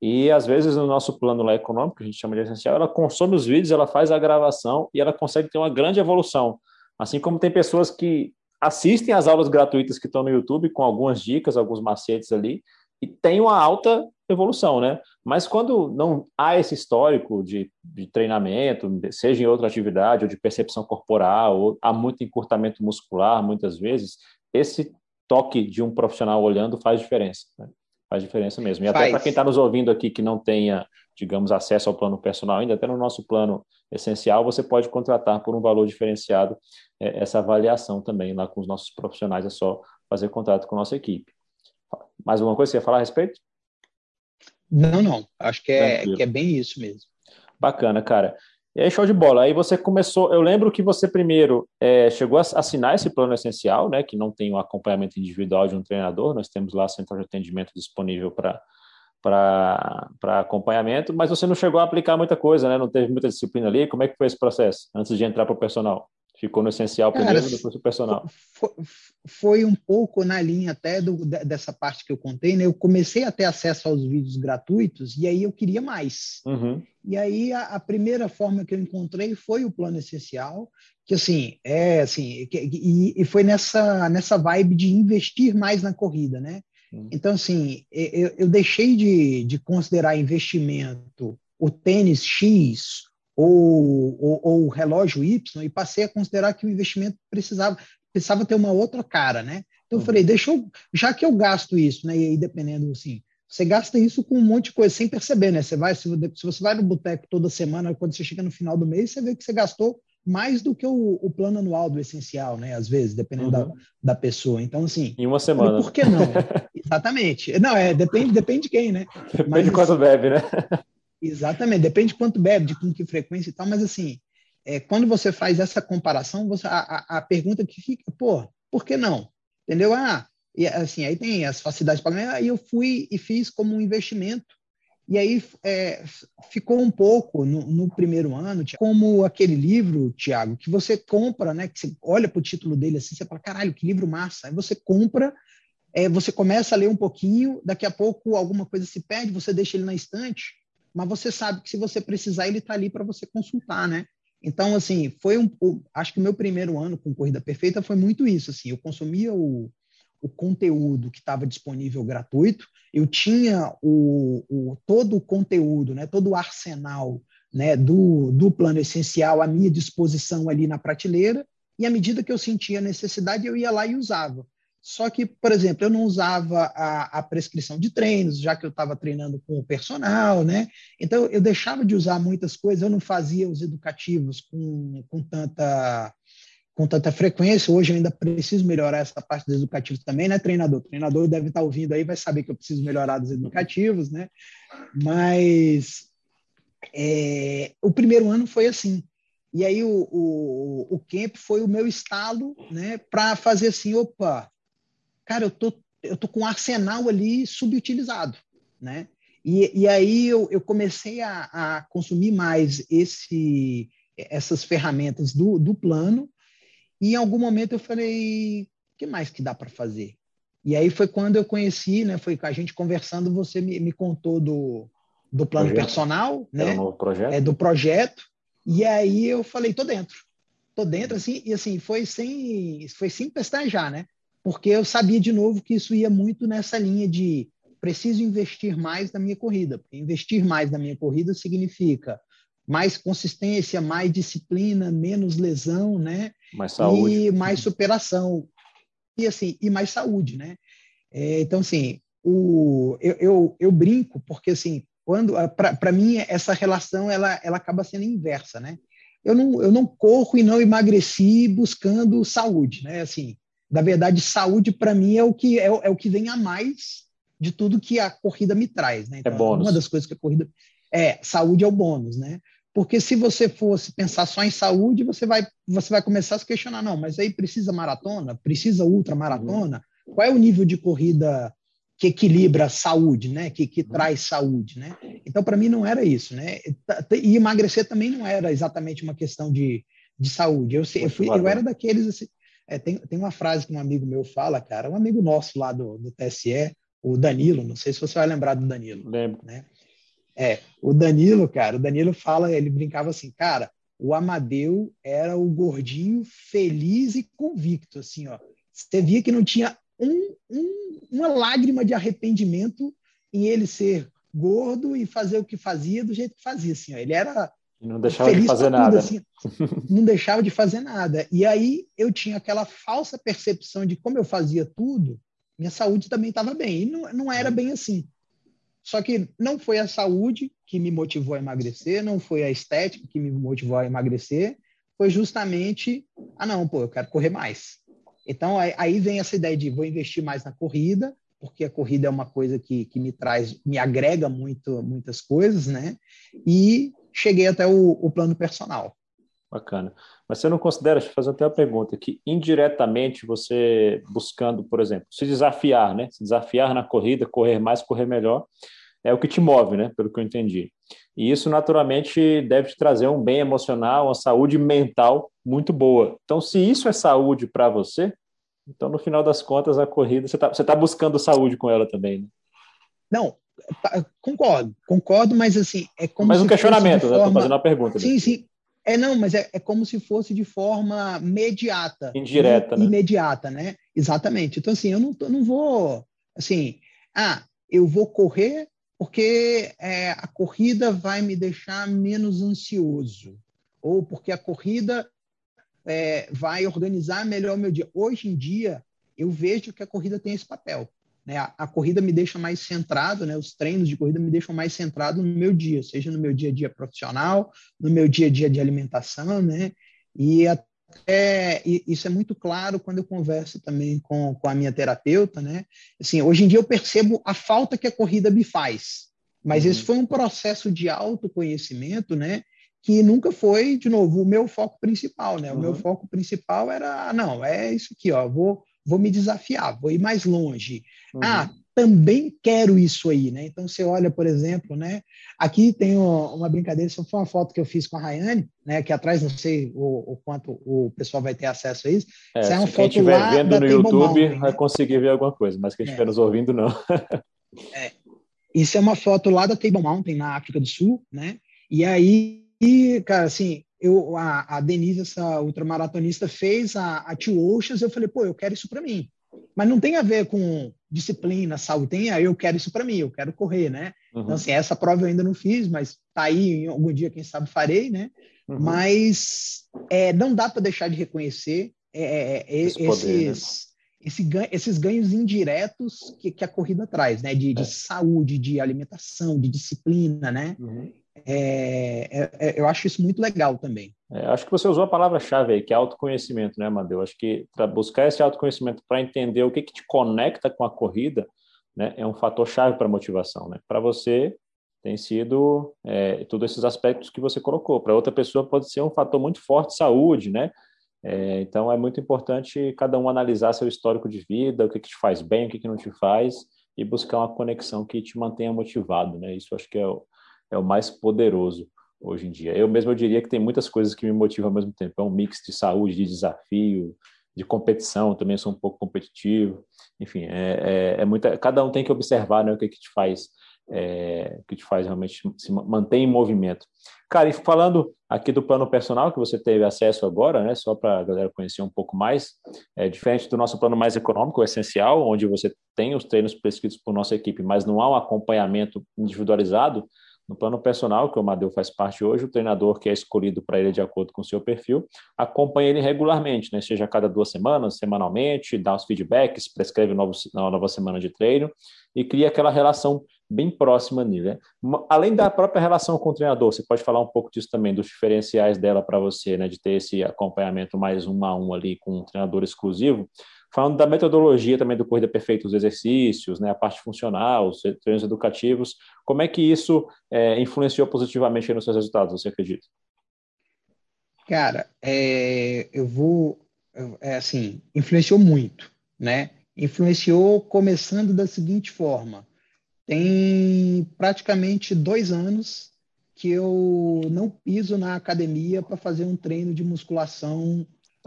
e às vezes no nosso plano lá econômico, que a gente chama de essencial, ela consome os vídeos, ela faz a gravação e ela consegue ter uma grande evolução. Assim como tem pessoas que assistem às aulas gratuitas que estão no YouTube com algumas dicas, alguns macetes ali, e tem uma alta evolução, né? Mas quando não há esse histórico de, de, treinamento, seja em outra atividade ou de percepção corporal, ou há muito encurtamento muscular, muitas vezes, esse toque de um profissional olhando faz diferença. Né? Faz diferença mesmo. E até para quem está nos ouvindo aqui que não tenha, digamos, acesso ao plano personal ainda, até no nosso plano essencial, você pode contratar por um valor diferenciado é, essa avaliação também lá com os nossos profissionais. É só fazer contato com a nossa equipe. Mais alguma coisa que você ia falar a respeito? Não, não. Acho que é, que é bem isso mesmo. Bacana, cara. E aí, show de bola. Aí você começou. Eu lembro que você primeiro é, chegou a assinar esse plano essencial, né? Que não tem o um acompanhamento individual de um treinador. Nós temos lá central de atendimento disponível para para acompanhamento, mas você não chegou a aplicar muita coisa, né? Não teve muita disciplina ali. Como é que foi esse processo antes de entrar para o personal? Ficou no essencial Cara, primeiro, depois o personal. Foi, foi, um pouco na linha até do, dessa parte que eu contei, né? Eu comecei a ter acesso aos vídeos gratuitos e aí eu queria mais. Uhum. E aí a, a, primeira forma que eu encontrei foi o plano essencial, que assim, é assim, que, e, e, foi nessa, nessa vibe de investir mais na corrida, né? Uhum. Então, assim, eu, eu deixei de, de considerar investimento o tênis X ou, ou, ou o relógio Y e passei a considerar que o investimento precisava, precisava ter uma outra cara, né? Então eu falei, deixa eu, já que eu gasto isso, né? E aí dependendo assim, você gasta isso com um monte de coisa sem perceber, né? Você vai, se, você vai no boteco toda semana, quando você chega no final do mês, você vê que você gastou mais do que o, o plano anual do essencial, né? Às vezes, dependendo uhum. da, da pessoa. Então, assim. Em uma semana. Falei, por que não? <laughs> Exatamente. Não, é, depende, depende de quem, né? Depende Mas, de quanto bebe, né? Exatamente, depende de quanto bebe, de com que frequência e tal, mas assim, é, quando você faz essa comparação, você, a, a, pergunta que fica, pô, por que não? Entendeu? Ah, e, assim, aí tem as facilidades de pagamento, aí eu fui e fiz como um investimento, e aí é, ficou um pouco no, no, primeiro ano, como aquele livro, Tiago, que você compra, né? Que você olha para o título dele assim, você fala, caralho, que livro massa. Aí você compra, é, você começa a ler um pouquinho, daqui a pouco alguma coisa se perde, você deixa ele na estante, mas você sabe que se você precisar, ele está ali para você consultar, né? Então, assim, foi um. Acho que o meu primeiro ano com Corrida Perfeita foi muito isso. Assim, eu consumia o, o conteúdo que estava disponível gratuito, eu tinha o, o, todo o conteúdo, né, todo o arsenal né, do, do plano essencial à minha disposição ali na prateleira, e à medida que eu sentia necessidade, eu ia lá e usava. Só que, por exemplo, eu não usava a, a prescrição de treinos, já que eu estava treinando com o personal, né? Então, eu deixava de usar muitas coisas, eu não fazia os educativos com, com tanta com tanta frequência. Hoje eu ainda preciso melhorar essa parte dos educativos também, né, treinador? Treinador deve estar ouvindo aí, vai saber que eu preciso melhorar dos educativos, né? Mas é, o primeiro ano foi assim. E aí o, o, o camp foi o meu estalo, né, para fazer assim, opa, cara, eu tô, eu tô com um arsenal ali subutilizado, né? E, e aí eu, eu comecei a, a consumir mais esse, essas ferramentas do, do plano, e em algum momento eu falei, o que mais que dá para fazer? E aí foi quando eu conheci, né? Foi com a gente conversando, você me, me contou do, do plano projeto. personal, né? Um projeto. É, do projeto. E aí eu falei, tô dentro. Tô dentro, assim, e assim, foi sem, foi sem pestanejar, né? Porque eu sabia de novo que isso ia muito nessa linha de preciso investir mais na minha corrida. Investir mais na minha corrida significa mais consistência, mais disciplina, menos lesão, né? Mais saúde. E mais superação. E assim, e mais saúde, né? É, então, assim, o, eu, eu, eu, brinco, porque assim, quando para mim essa relação ela, ela acaba sendo inversa, né? Eu não, eu não corro e não emagreci buscando saúde, né? Assim, na verdade, saúde para mim é o que é, é, o que vem a mais de tudo que a corrida me traz, né? Então, é bônus. Uma das coisas que a corrida é saúde é o bônus, né? Porque se você fosse pensar só em saúde, você vai você vai começar a se questionar, não, mas aí precisa maratona, precisa ultramaratona, uhum. qual é o nível de corrida que equilibra a saúde, né? Que, que uhum. traz saúde, né? Então, para mim, não era isso, né? E emagrecer também não era exatamente uma questão de, de saúde. Eu, eu, fui, eu era daqueles assim, é, tem, tem uma frase que um amigo meu fala, cara, um amigo nosso lá do, do TSE, o Danilo, não sei se você vai lembrar do Danilo. Lembro. Né? É, o Danilo, cara, o Danilo fala, ele brincava assim, cara, o Amadeu era o gordinho feliz e convicto, assim, ó. Você via que não tinha um, um, uma lágrima de arrependimento em ele ser gordo e fazer o que fazia do jeito que fazia, assim, ó. Ele era não deixava de fazer nada. Tudo, assim, não deixava de fazer nada. E aí eu tinha aquela falsa percepção de como eu fazia tudo, minha saúde também estava bem. E não, não era bem assim. Só que não foi a saúde que me motivou a emagrecer, não foi a estética que me motivou a emagrecer, foi justamente, ah não, pô, eu quero correr mais. Então aí, aí vem essa ideia de vou investir mais na corrida, porque a corrida é uma coisa que, que me traz, me agrega muito, muitas coisas, né? E cheguei até o, o plano personal. Bacana. Mas você não considera, deixa eu fazer até uma pergunta, que indiretamente você buscando, por exemplo, se desafiar, né? Se desafiar na corrida, correr mais, correr melhor, é o que te move, né? Pelo que eu entendi. E isso naturalmente deve te trazer um bem emocional, uma saúde mental muito boa. Então, se isso é saúde para você, então no final das contas a corrida você está você tá buscando saúde com ela também, né? Não, tá, concordo, concordo, mas assim é como. Mas um questionamento, né? Estou fazendo uma pergunta. Sim, sim. É, não, mas é, é como se fosse de forma mediata. Indireta, né? Imediata, né? Exatamente. Então, assim, eu não, eu não vou, assim, ah, eu vou correr porque é, a corrida vai me deixar menos ansioso, ou porque a corrida é, vai organizar melhor o meu dia. Hoje em dia, eu vejo que a corrida tem esse papel. Né? A, a, corrida me deixa mais centrado, né? os treinos de corrida me deixam mais centrado no meu dia, seja no meu dia a dia profissional, no meu dia a dia de alimentação, né? E até isso é muito claro quando eu converso também com, com a minha terapeuta, né? Assim, hoje em dia eu percebo a falta que a corrida me faz, mas uhum. esse foi um processo de autoconhecimento, né? que nunca foi, de novo, o meu foco principal, né? O meu uhum. foco principal era, não, é isso aqui, ó, vou vou me desafiar, vou ir mais longe. Uhum. Ah, também quero isso aí, né? Então você olha, por exemplo, né? Aqui tem uma brincadeira, isso foi uma foto que eu fiz com a Rayane, né? Que atrás não sei o, o quanto o pessoal vai ter acesso a isso. É, isso é uma se foto quem estiver vendo no YouTube Mountain, né? vai conseguir ver alguma coisa, mas quem estiver é. nos ouvindo não. é. Isso é uma foto lá da Table Mountain na África do Sul, né? E aí, cara, assim, eu, a, a Denise, essa ultramaratonista, fez a, a Two Oceans, eu falei, pô, eu quero isso para mim. Mas não tem a ver com disciplina, saúde, tem a eu quero isso para mim, eu quero correr, né? Uhum. Então, assim, essa prova eu ainda não fiz, mas tá aí, em algum dia, quem sabe, farei, né? Uhum. Mas é, não dá para deixar de reconhecer é, é, é Esse esses, poder, né? esse esses ganhos indiretos que, que, a corrida traz, né? De, de é. saúde, de alimentação, de disciplina, né? Uhum. É, é, é, eu acho isso muito legal também. É, acho que você usou a palavra-chave aí, que é autoconhecimento, né, Amadeu? Acho que para buscar esse autoconhecimento, para entender o que, que te conecta com a corrida, né, é um fator chave para a motivação. Né? Para você, tem sido é, todos esses aspectos que você colocou. Para outra pessoa, pode ser um fator muito forte de saúde, né? É, então, é muito importante cada um analisar seu histórico de vida, o que, que te faz bem, o que, que não te faz, e buscar uma conexão que te mantenha motivado, né? Isso acho que é o, é o mais poderoso hoje em dia. Eu mesmo eu diria que tem muitas coisas que me motivam ao mesmo tempo. É um mix de saúde, de desafio, de competição. Também sou um pouco competitivo. Enfim, é, é, é muita. Cada um tem que observar, né, o que que te faz, é, que te faz realmente se manter em movimento. Cara, e falando aqui do plano personal que você teve acesso agora, né, só para a galera conhecer um pouco mais, é diferente do nosso plano mais econômico, o essencial, onde você tem os treinos prescritos por nossa equipe, mas não há um acompanhamento individualizado No plano personal, que o Amadeu faz parte hoje, o treinador que é escolhido para ele de acordo com o seu perfil, acompanha ele regularmente, né? seja a cada duas semanas, semanalmente, dá os feedbacks, prescreve uma nova semana de treino e cria aquela relação bem próxima nele. Né? Além da própria relação com o treinador, você pode falar um pouco disso também, dos diferenciais dela para você, né? de ter esse acompanhamento mais um a um ali com um treinador exclusivo. Falando da metodologia também do Corrida Perfeita, os exercícios, né, a parte funcional, os treinos educativos, como é que isso é, influenciou positivamente nos seus resultados, você acredita? Cara, é, eu vou, é, assim, influenciou muito, né? Influenciou começando da seguinte forma: tem praticamente dois anos que eu não piso na academia para fazer um treino de musculação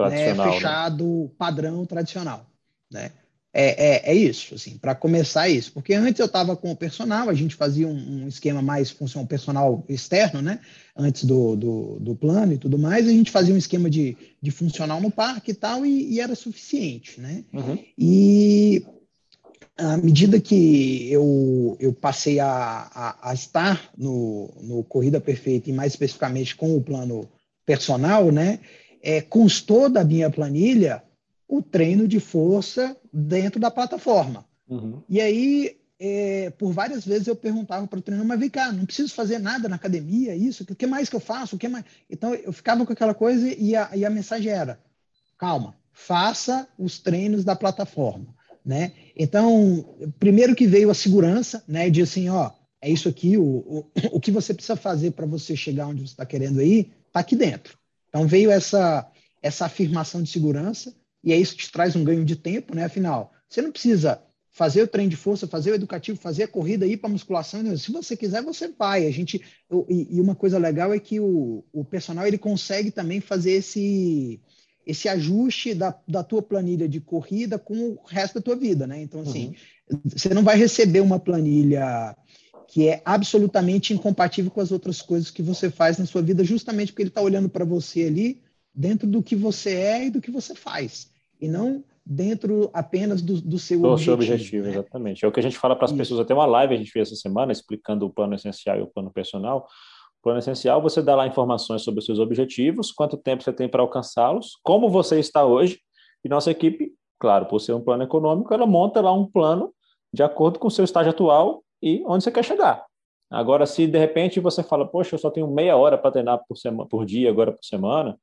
né, né, fechado, né? padrão tradicional, né? É, é, é isso, assim, para começar isso. Porque antes eu estava com o personal, a gente fazia um, um, esquema mais função personal externo, né? Antes do, do, do, plano e tudo mais, a gente fazia um esquema de, de funcional no parque e tal, e, e era suficiente, né? Uhum. E à medida que eu, eu passei a, a, a, estar no, no Corrida Perfeita, e mais especificamente com o plano personal, né? É, constou da minha planilha o treino de força dentro da plataforma. Uhum. E aí, é, por várias vezes eu perguntava para o treinador, mas vem cá, não preciso fazer nada na academia, isso, o que mais que eu faço? O que mais? Então eu ficava com aquela coisa e a, e a mensagem era: calma, faça os treinos da plataforma. Né? Então, primeiro que veio a segurança, né, de assim, ó, é isso aqui, o, o, o que você precisa fazer para você chegar onde você está querendo ir, está aqui dentro. Então veio essa, essa afirmação de segurança, e é isso que te traz um ganho de tempo, né? Afinal, você não precisa fazer o treino de força, fazer o educativo, fazer a corrida, ir para a musculação. Né? Se você quiser, você vai. A gente e, e, uma coisa legal é que o, o personal ele consegue também fazer esse esse ajuste da, da tua planilha de corrida com o resto da tua vida, né? Então assim, uhum. você não vai receber uma planilha que é absolutamente incompatível com as outras coisas que você faz na sua vida, justamente porque ele está olhando para você ali dentro do que você é e do que você faz, e não dentro apenas do, do seu do objetivo. seu objetivo, né? exatamente. É o que a gente fala para as pessoas, até uma live a gente fez essa semana explicando o plano essencial e o plano personal. O plano essencial, você dá lá informações sobre os seus objetivos, quanto tempo você tem para alcançá-los, como você está hoje, e nossa equipe, claro, por ser um plano econômico, ela monta lá um plano de acordo com o seu estágio atual e onde você quer chegar. Agora, se de repente você fala, poxa, eu só tenho meia hora para treinar por, semana, por dia, agora por semana,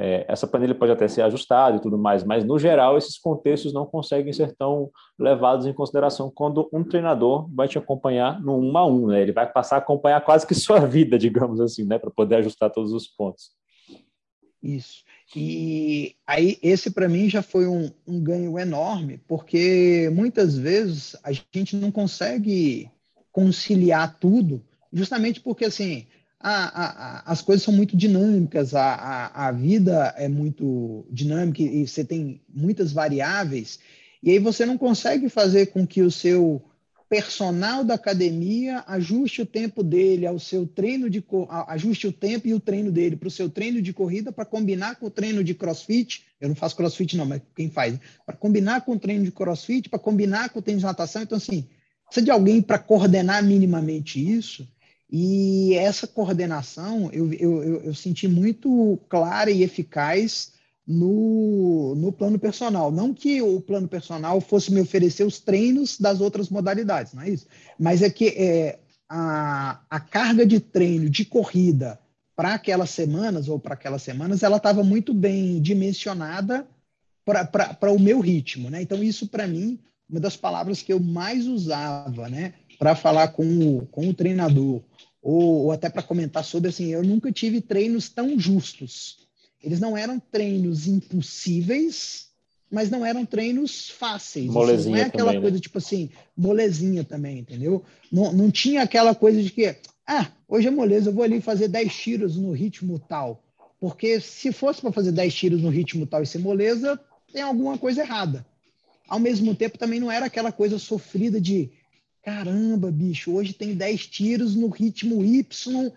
é, essa planilha pode até ser ajustada e tudo mais, mas no geral esses contextos não conseguem ser tão levados em consideração quando um treinador vai te acompanhar no um a um, né? Ele vai passar a acompanhar quase que sua <laughs> vida, digamos assim, né? Para poder ajustar todos os pontos. Isso. E aí, esse para mim já foi um, um, ganho enorme, porque muitas vezes a gente não consegue conciliar tudo, justamente porque assim a, a, as coisas são muito dinâmicas, a, a, vida é muito dinâmica e você tem muitas variáveis, e aí você não consegue fazer com que o seu personal da academia ajuste o tempo dele ao seu treino de ajuste o tempo e o treino dele para o seu treino de corrida para combinar com o treino de crossfit. Eu não faço crossfit, não, mas quem faz? Para combinar com o treino de crossfit, para combinar com o treino de natação. Então, assim, precisa de alguém para coordenar minimamente isso. E essa coordenação eu, eu, eu, eu senti muito clara e eficaz no, no plano personal. Não que o plano personal fosse me oferecer os treinos das outras modalidades, não é isso. Mas é que é, a, a carga de treino de corrida para aquelas semanas ou para aquelas semanas, ela estava muito bem dimensionada para o meu ritmo. Né? Então, isso para mim, uma das palavras que eu mais usava né? para falar com o, com o treinador, ou, ou até para comentar sobre assim, eu nunca tive treinos tão justos eles não eram treinos impossíveis, mas não eram treinos fáceis. Molezinha assim, não é aquela também, coisa né? tipo assim, molezinha também, entendeu? Não, não tinha aquela coisa de que, ah, hoje é moleza, eu vou ali fazer 10 tiros no ritmo tal. Porque se fosse para fazer 10 tiros no ritmo tal e ser moleza, tem alguma coisa errada. Ao mesmo tempo, também não era aquela coisa sofrida de caramba, bicho, hoje tem 10 tiros no ritmo Y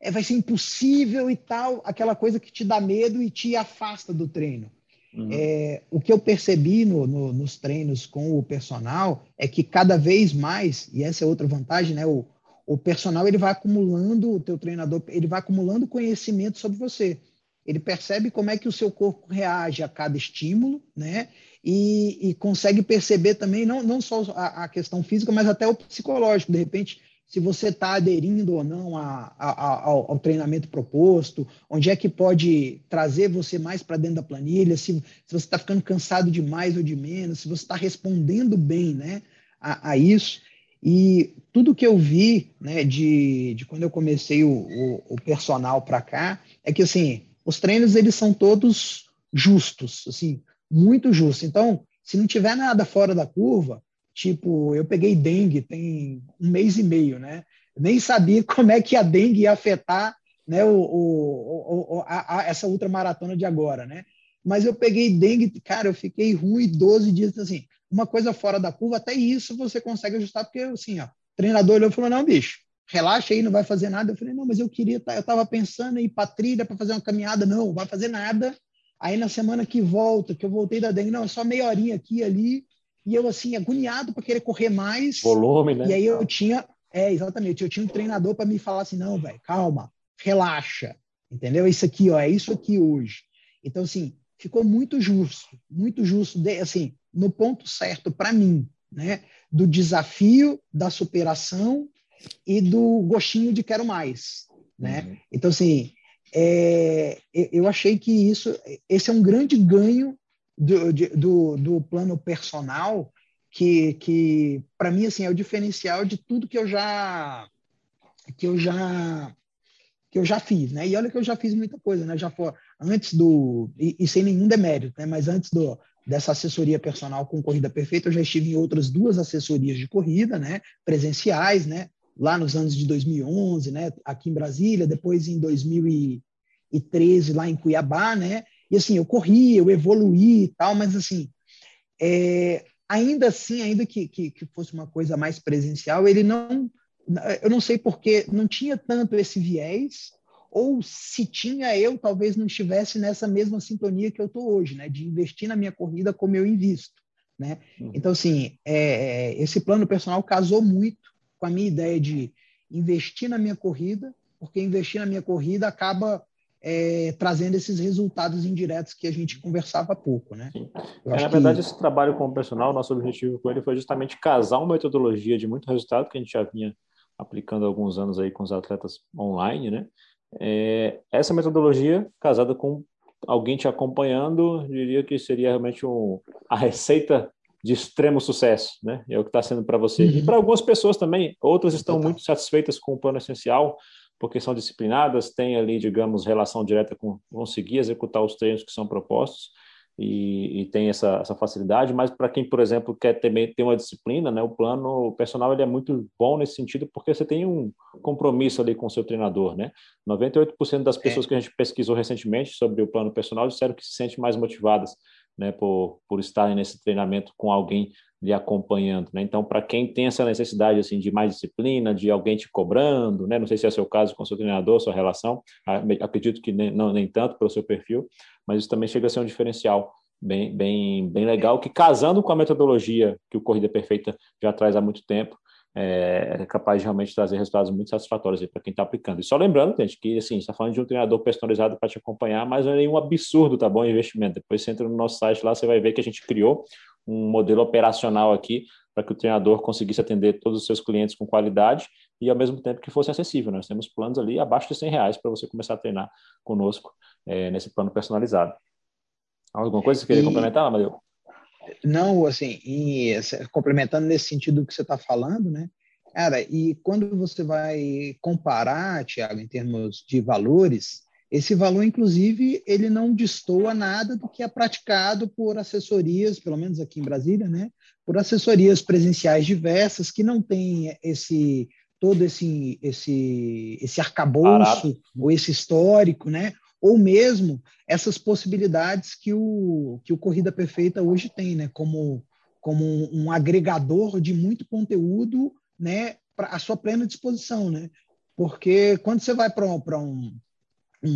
é, vai ser impossível e tal, aquela coisa que te dá medo e te afasta do treino. Uhum. É, o que eu percebi no, no, nos treinos com o personal é que cada vez mais, e essa é outra vantagem, né? O, o personal ele vai acumulando, o teu treinador, ele vai acumulando conhecimento sobre você. Ele percebe como é que o seu corpo reage a cada estímulo, né? E, e consegue perceber também, não, não só a, a, questão física, mas até o psicológico. De repente, se você está aderindo ou não a, a, ao, ao, treinamento proposto, onde é que pode trazer você mais para dentro da planilha, se, se você está ficando cansado de mais ou de menos, se você está respondendo bem né, a, a isso. E tudo que eu vi, né, de, de quando eu comecei o, o, o personal para cá, é que, assim, os treinos, eles são todos justos, assim, muito justos. Então, se não tiver nada fora da curva, tipo, eu peguei dengue tem um mês e meio, né? nem sabia <laughs> como é que a dengue ia afetar né, o, o, o a, a, essa ultramaratona de agora, né? Mas eu peguei dengue, cara, eu fiquei ruim 12 dias, assim, uma coisa fora da curva, até isso você consegue ajustar, porque assim, ó, o treinador olhou e falou: não, bicho, relaxa aí, não vai fazer nada. Eu falei: não, mas eu queria, tá, eu estava pensando em ir para trilha para fazer uma caminhada, não, não vai fazer nada. Aí na semana que volta, que eu voltei da dengue, não, é só meia horinha aqui ali, e eu assim, agoniado para querer correr mais. Volume, né? E aí eu tinha, é, exatamente, eu tinha um treinador para me falar assim: não, velho, calma, relaxa, entendeu? Isso aqui, ó, é isso aqui hoje. Então, assim, ficou muito justo, muito justo, de, assim, no ponto certo para mim, né? Do desafio, da superação e do gostinho de quero mais, né? Uhum. Então, assim, é, eu achei que isso, esse é um grande ganho do, do, do plano personal, que, que para mim, assim, é o diferencial de tudo que eu já que eu já que eu já fiz, né? E olha que eu já fiz muita coisa, né? Já foi antes do e, e sem nenhum demérito, né? Mas antes do dessa assessoria personal com Corrida Perfeita, eu já estive em outras duas assessorias de corrida, né, presenciais, né, lá nos anos de 2011, né, aqui em Brasília, depois em 2013 lá em Cuiabá, né, e assim, eu corri, eu evoluí e tal, mas assim, é, ainda assim, ainda que, que, que fosse uma coisa mais presencial, ele não, eu não sei porque não tinha tanto esse viés, ou se tinha eu, talvez não estivesse nessa mesma sintonia que eu estou hoje, né? De investir na minha corrida como eu invisto, né? Uhum. Então, assim, é, é, esse plano personal casou muito com a minha ideia de investir na minha corrida, porque investir na minha corrida acaba é, trazendo esses resultados indiretos que a gente conversava há pouco, né? É, na verdade, que... esse trabalho com o personal, nosso objetivo com ele foi justamente casar uma metodologia de muito resultado que a gente já vinha aplicando há alguns anos aí com os atletas online, né? É, essa metodologia, casada com alguém te acompanhando, diria que seria realmente um, a receita de extremo sucesso, né? É o que está sendo para você. Uhum. E para algumas pessoas também, outras estão muito satisfeitas com o plano essencial, porque são disciplinadas, têm ali, digamos, relação direta com conseguir executar os treinos que são propostos e, e tem essa, essa, facilidade, mas para quem, por exemplo, quer também ter uma disciplina, né, o plano personal ele é muito bom nesse sentido, porque você tem um compromisso ali com o seu treinador, né? 98% das pessoas é. que a gente pesquisou recentemente sobre o plano personal disseram que se sentem mais motivadas, né, por, por estarem nesse treinamento com alguém lhe acompanhando, né? Então, para quem tem essa necessidade assim de mais disciplina, de alguém te cobrando, né? Não sei se é seu caso com o seu treinador, sua relação, acredito que nem, não, nem tanto pelo seu perfil, mas isso também chega a ser um diferencial bem, bem, bem legal, que casando com a metodologia que o Corrida Perfeita já traz há muito tempo, é, é capaz de realmente trazer resultados muito satisfatórios para quem está aplicando. E só lembrando, gente, que assim, está falando de um treinador personalizado para te acompanhar, mas não é nenhum absurdo, tá bom? Investimento. Depois você entra no nosso site lá, você vai ver que a gente criou um modelo operacional aqui para que o treinador conseguisse atender todos os seus clientes com qualidade e ao mesmo tempo que fosse acessível. Nós temos planos ali abaixo de 100 reais para você começar a treinar conosco é, nesse plano personalizado. Alguma coisa que você queria e... complementar, Amadeu? Não, assim, e, complementando nesse sentido que você está falando, né? Cara, e quando você vai comparar, Tiago, em termos de valores, esse valor, inclusive, ele não destoa nada do que é praticado por assessorias, pelo menos aqui em Brasília, né? Por assessorias presenciais diversas que não têm esse todo esse esse esse arcabouço ou esse histórico, né? Ou mesmo essas possibilidades que o que o Corrida Perfeita hoje tem, né? Como como um agregador de muito conteúdo, né? Para a sua plena disposição, né? Porque quando você vai para um, um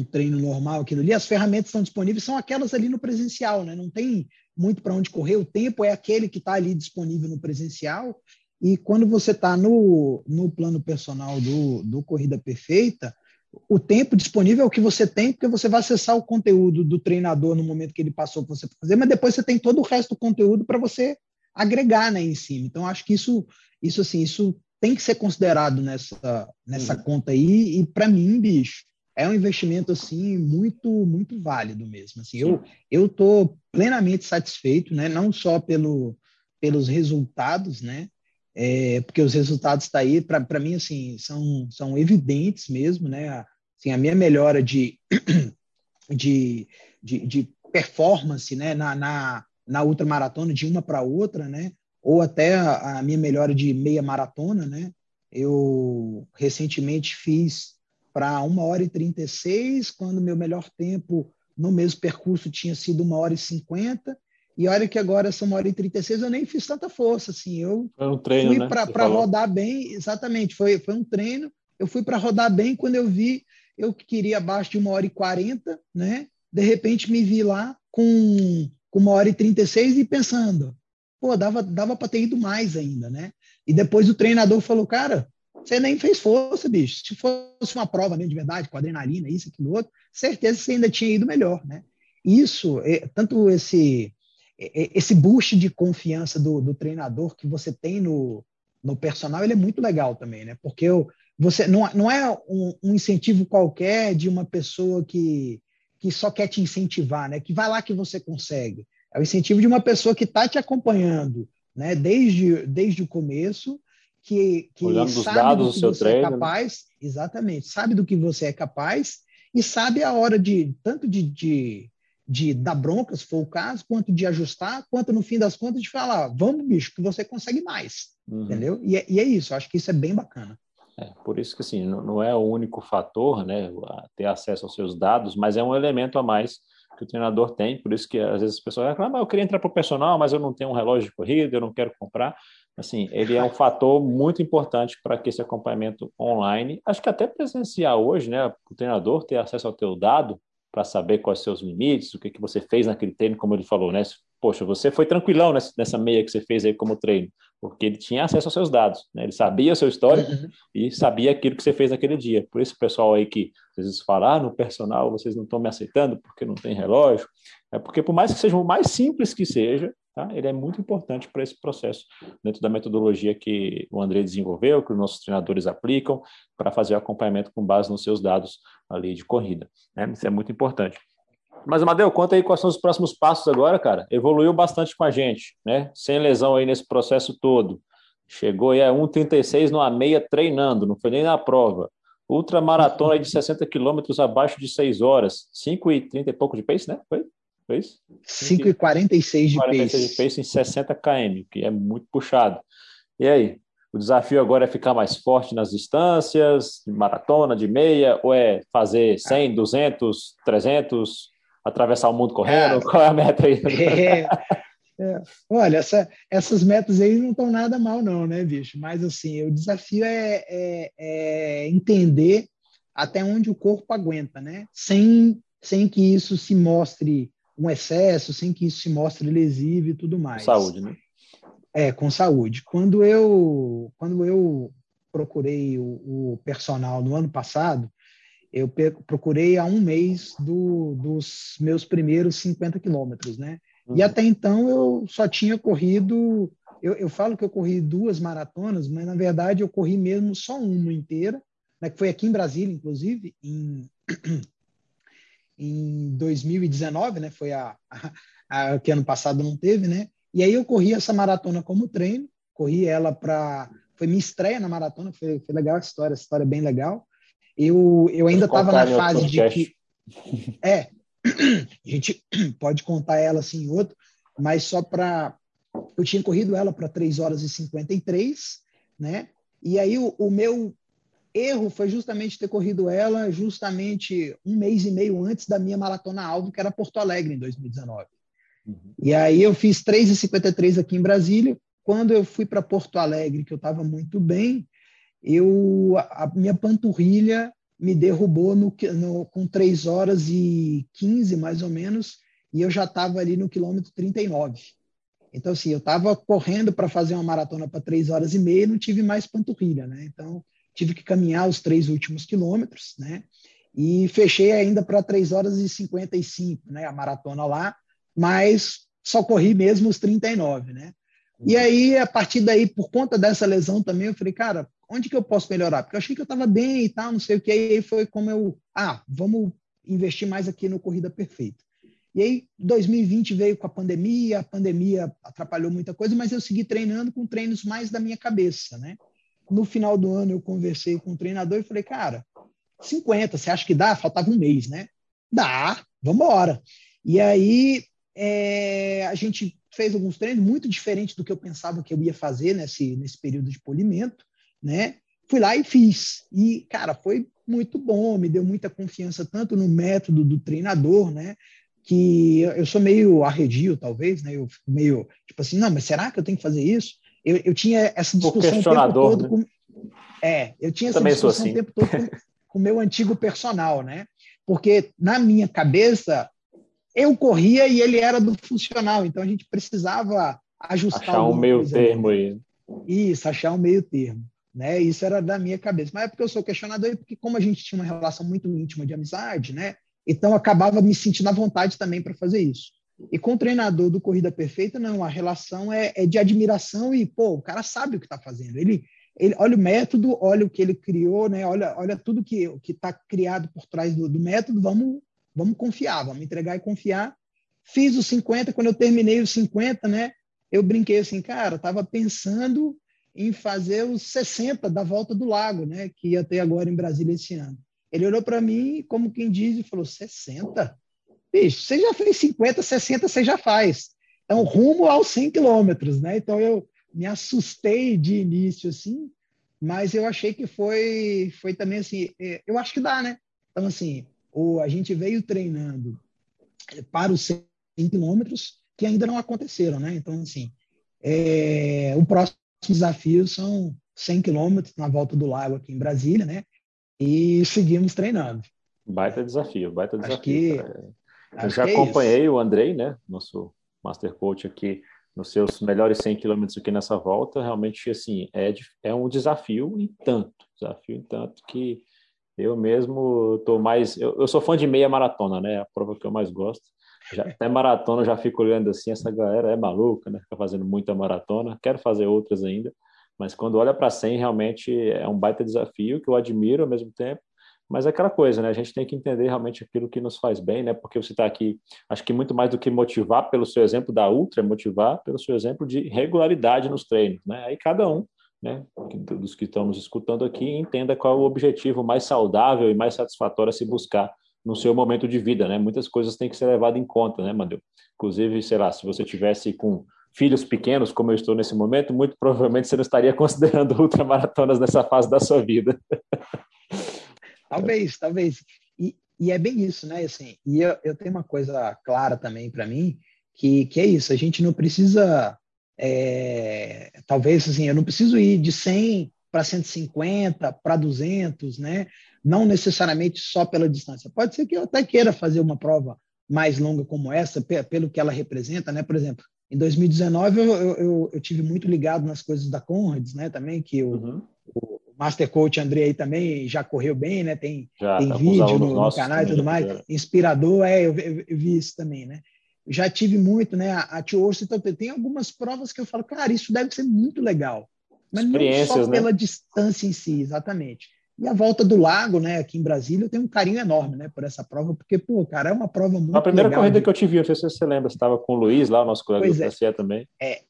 treino normal, aquilo ali, as ferramentas estão disponíveis, são aquelas ali no presencial, né? Não tem muito para onde correr, o tempo é aquele que está ali disponível no presencial, E quando você está no, no plano personal do, do Corrida Perfeita, o tempo disponível é o que você tem, porque você vai acessar o conteúdo do treinador no momento que ele passou para você fazer, mas depois você tem todo o resto do conteúdo para você agregar né, em cima. Então, acho que isso, isso assim, isso tem que ser considerado nessa, nessa uhum. conta aí, e para mim, bicho, é um investimento assim muito muito válido mesmo. Assim, eu eu tô plenamente satisfeito, né? Não só pelo pelos resultados, né? É, porque os resultados tá aí para mim assim são são evidentes mesmo, né? Assim, a minha melhora de <clears throat> de, de, de performance, né? Na, na, na ultramaratona de uma para outra, né? Ou até a, a minha melhora de meia maratona, né? Eu recentemente fiz para 1 hora e 36, quando meu melhor tempo no mesmo percurso tinha sido 1 hora e 50. E olha que agora são 1 hora e 36, eu nem fiz tanta força. Assim, eu foi um treino, fui né? para rodar bem, exatamente, foi, foi um treino. Eu fui para rodar bem quando eu vi, eu queria abaixo de 1 hora e 40, né? De repente me vi lá com, com 1 hora e 36 e pensando, pô, dava, dava para ter ido mais ainda, né? E depois o treinador falou, cara, você nem fez força, bicho. Se fosse uma prova mesmo de verdade, com adrenalina, isso, aquilo, outro, certeza que você ainda tinha ido melhor, né? Isso, é, tanto esse é, é, esse boost de confiança do, do treinador que você tem no, no personal, ele é muito legal também, né? Porque eu, você não, não é um, um, incentivo qualquer de uma pessoa que, que só quer te incentivar, né? Que vai lá que você consegue. É o incentivo de uma pessoa que está te acompanhando, né? Desde, desde o começo que, que sabe do, que você é treino, é capaz, né? exatamente, sabe do que você é capaz e sabe a hora de tanto de, de, de dar bronca, se for o caso, quanto de ajustar, quanto no fim das contas de falar, vamos, bicho, que você consegue mais, uhum. entendeu? E é, e é, isso, acho que isso é bem bacana. É, por isso que assim, não, não é o único fator, né, ter acesso aos seus dados, mas é um elemento a mais que o treinador tem, por isso que às vezes as pessoas reclamam, ah, eu queria entrar para o personal, mas eu não tenho um relógio de corrida, eu não quero comprar assim, ele é um fator muito importante para que esse acompanhamento online, acho que até presencial hoje, né, o treinador ter acesso ao teu dado para saber quais são os seus limites, o que, que você fez naquele treino, como ele falou, né? Poxa, você foi tranquilão nessa, nessa meia que você fez aí como treino, porque ele tinha acesso aos seus dados, né? Ele sabia o seu histórico uhum. e sabia aquilo que você fez naquele dia. Por isso, o pessoal aí que às vezes fala, ah, no personal vocês não estão me aceitando porque não tem relógio, é porque por mais que seja o mais simples que seja, Tá? Ele é muito importante para esse processo, dentro da metodologia que o André desenvolveu, que os nossos treinadores aplicam, para fazer o acompanhamento com base nos seus dados ali de corrida. Né? Isso é muito importante. Mas, Amadeu, conta aí quais são os próximos passos agora, cara. Evoluiu bastante com a gente, né? Sem lesão aí nesse processo todo. Chegou aí a 1,36 numa meia treinando, não foi nem na prova. Ultramaratona de 60 quilômetros abaixo de 6 horas. 5,30 e pouco de pace, né? Foi? Foi isso? 5,46 de 46 de pace em 60 km, que é muito puxado. E aí? O desafio agora é ficar mais forte nas distâncias, de maratona, de meia, ou é fazer 100, 200, 300, atravessar o mundo correndo? É, Qual é a meta aí? <laughs> É, é. Olha, essa, essas metas aí não estão nada mal, não, né, bicho? Mas, assim, o desafio é, é, é entender até onde o corpo aguenta, né? Sem, sem que isso se mostre um excesso, sem que isso se mostre lesivo e tudo mais. Saúde, né? É, com saúde. Quando eu, quando eu procurei o, o personal no ano passado, eu procurei há um mês do, dos meus primeiros 50 quilômetros, né? Uhum. E até então eu só tinha corrido. Eu, eu falo que eu corri duas maratonas, mas na verdade eu corri mesmo só uma inteira, né, que foi aqui em Brasília, inclusive, em em 2019, né? Foi a, a, a, que ano passado não teve, né? E aí eu corri essa maratona como treino, corri ela para foi minha estreia na maratona, foi, foi legal a história, a história é bem legal. Eu, eu ainda estava na fase de que <laughs> é a gente <clears throat> pode contar ela assim em outro, mas só para eu tinha corrido ela para 3 horas e 53, né? E aí o, o meu erro foi justamente ter corrido ela justamente um mês e meio antes da minha maratona alvo, que era Porto Alegre, em 2019. Uhum. E aí eu fiz 3,53 aqui em Brasília. Quando eu fui para Porto Alegre, que eu estava muito bem, eu a minha panturrilha me derrubou no, no, com 3 horas e 15, mais ou menos, e eu já estava ali no quilômetro 39. Então, assim, eu estava correndo para fazer uma maratona para três horas e meia e não tive mais panturrilha, né? Então, tive que caminhar os três últimos quilômetros, né? E fechei ainda para três horas e 55, né? A maratona lá, mas só corri mesmo os 39, né? E uhum. aí, a partir daí, por conta dessa lesão também, eu falei, cara, onde que eu posso melhorar? Porque eu achei que eu estava bem e tal, não sei o que. E aí foi como eu, ah, vamos investir mais aqui no Corrida Perfeita. E aí, 2020 veio com a pandemia, a pandemia atrapalhou muita coisa, mas eu segui treinando com treinos mais da minha cabeça, né? No final do ano, eu conversei com o treinador e falei, cara, 50, você acha que dá? Faltava um mês, né? Dá, vamos embora. E aí, é, a gente fez alguns treinos muito diferentes do que eu pensava que eu ia fazer nesse, nesse período de polimento, né? Fui lá e fiz. E, cara, foi muito bom, me deu muita confiança tanto no método do treinador, né? que eu sou meio arredio, talvez, né? Eu fico meio, tipo assim, não, mas será que eu tenho que fazer isso? Eu, eu tinha essa discussão o tempo todo né? com... É, eu tinha essa Também discussão assim. o tempo todo com o meu antigo personal, né? Porque na minha cabeça, eu corria e ele era do funcional, então a gente precisava ajustar Achar um meio termo aí. Isso, achar um meio termo. Né? Isso era da minha cabeça. Mas é porque eu sou questionador e porque como a gente tinha uma relação muito íntima de amizade, né? Então, acabava me sentindo à vontade também para fazer isso. E com o treinador do Corrida Perfeita, não, a relação é, é de admiração e, pô, o cara sabe o que está fazendo. Ele, ele olha o método, olha o que ele criou, né? olha, olha tudo que está criado por trás do, do, método, vamos, vamos confiar, vamos entregar e confiar. Fiz os 50, quando eu terminei os 50, né? Eu brinquei assim, cara, estava pensando em fazer os 60 da volta do lago, né? Que ia ter agora em Brasília esse ano. Ele olhou para mim, como quem diz, e falou: 60? Bicho, você já fez 50, 60, você já faz. Então, rumo aos 100 quilômetros, né? Então, eu me assustei de início, assim, mas eu achei que foi, foi também assim, é, eu acho que dá, né? Então, assim, o, a gente veio treinando para os 100 quilômetros que ainda não aconteceram, né? Então, assim, é, o próximo desafio são 100 quilômetros na volta do lago aqui em Brasília, né? e seguimos treinando. Baita desafio, baita desafio. Acho que, Eu já é acompanhei o Andrei, né, nosso Master Coach aqui, nos seus melhores 100 quilômetros aqui nessa volta, realmente, assim, é, é um desafio em tanto, desafio em tanto que eu mesmo estou mais... Eu, eu, sou fã de meia maratona, né, a prova que eu mais gosto. Já, até maratona eu já fico olhando assim, essa galera é maluca, né, fica fazendo muita maratona, quero fazer outras ainda, mas quando olha para 100, realmente é um baita desafio que eu admiro ao mesmo tempo. Mas é aquela coisa, né? A gente tem que entender realmente aquilo que nos faz bem, né? Porque você está aqui, acho que muito mais do que motivar pelo seu exemplo da Ultra, é motivar pelo seu exemplo de regularidade nos treinos, né? Aí cada um, né, dos que estão nos escutando aqui, entenda qual é o objetivo mais saudável e mais satisfatório a se buscar no seu momento de vida, né? Muitas coisas têm que ser levadas em conta, né, Mandeu? Inclusive, sei lá, se você tivesse com filhos pequenos, como eu estou nesse momento, muito provavelmente você não estaria <laughs> considerando ultramaratonas nessa fase da sua vida. <laughs> talvez, talvez. E, e, é bem isso, né? Assim, e eu, eu tenho uma coisa clara também para mim, que, que é isso, a gente não precisa, é, talvez assim, eu não preciso ir de 100 para 150, para 200, né? Não necessariamente só pela distância. Pode ser que eu até queira fazer uma prova mais longa como essa, pelo que ela representa, né? Por exemplo, em 2019, eu, eu, eu, tive muito ligado nas coisas da Conrads, né? Também, que o, uhum. o Master Coach André aí também já correu bem, né? Tem, já, tem tá vídeo no, no, canal e tudo mais. Já. Inspirador, é, eu, eu, vi isso também, né? Já tive muito, né? A, a Tio então tem algumas provas que eu falo, cara, isso deve ser muito legal. Mas não só né? pela distância em si, exatamente. E a volta do lago, né, aqui em Brasília, eu tenho um carinho enorme, né, por essa prova, porque, pô, cara, é uma prova muito A primeira legal, corrida de... que eu te vi, não sei se você lembra, você estava com o Luiz lá, o nosso colega pois do é. também. É,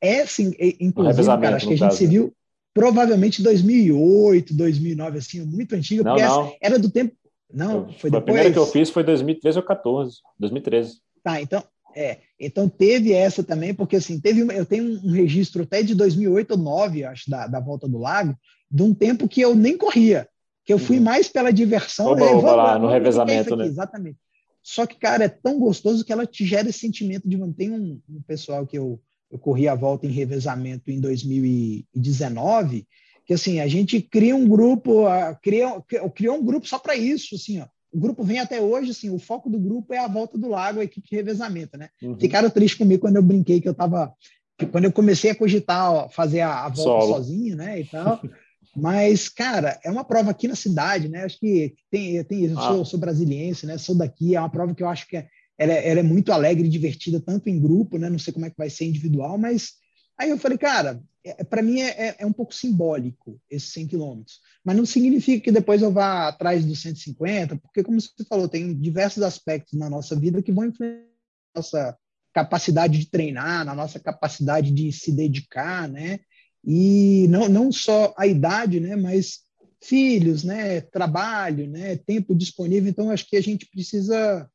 é sim, inclusive, cara, acho que a gente se viu provavelmente 2008, 2009, assim, muito antiga, não, porque não. era do tempo... Não, foi depois... A primeira que eu fiz foi 2013 ou 14, 2013. Tá, então, é, então teve essa também, porque assim, teve, eu tenho um registro até de 2008 ou 2009, acho, da, da volta do lago, de um tempo que eu nem corria, que eu fui uhum. mais pela diversão. Oba, oba, lá, no revezamento, né? Exatamente. Só que, cara, é tão gostoso que ela te gera esse sentimento de. Tem um, um pessoal que eu, eu corri a volta em revezamento em 2019, que assim, a gente cria um grupo, cria, criou um grupo só para isso, assim, ó. o grupo vem até hoje, assim, o foco do grupo é a volta do lago, a equipe de revezamento, né? Uhum. Ficaram tristes comigo quando eu brinquei que eu estava quando eu comecei a cogitar ó, fazer a, a volta Solo. sozinho, né, e tal. <laughs> Mas, cara, é uma prova aqui na cidade, né? Acho que tem, tem eu sou, ah. sou brasiliense, né? Sou daqui, é uma prova que eu acho que é, ela, é, ela é muito alegre e divertida, tanto em grupo, né? Não sei como é que vai ser individual, mas aí eu falei, cara, é, para mim é, é, é, um pouco simbólico esses 100 quilômetros, mas não significa que depois eu vá atrás dos 150, porque, como você falou, tem diversos aspectos na nossa vida que vão influenciar nossa capacidade de treinar, na nossa capacidade de se dedicar, né? E não, não só a idade, né? Mas filhos, né? Trabalho, né? Tempo disponível. Então, acho que a gente precisa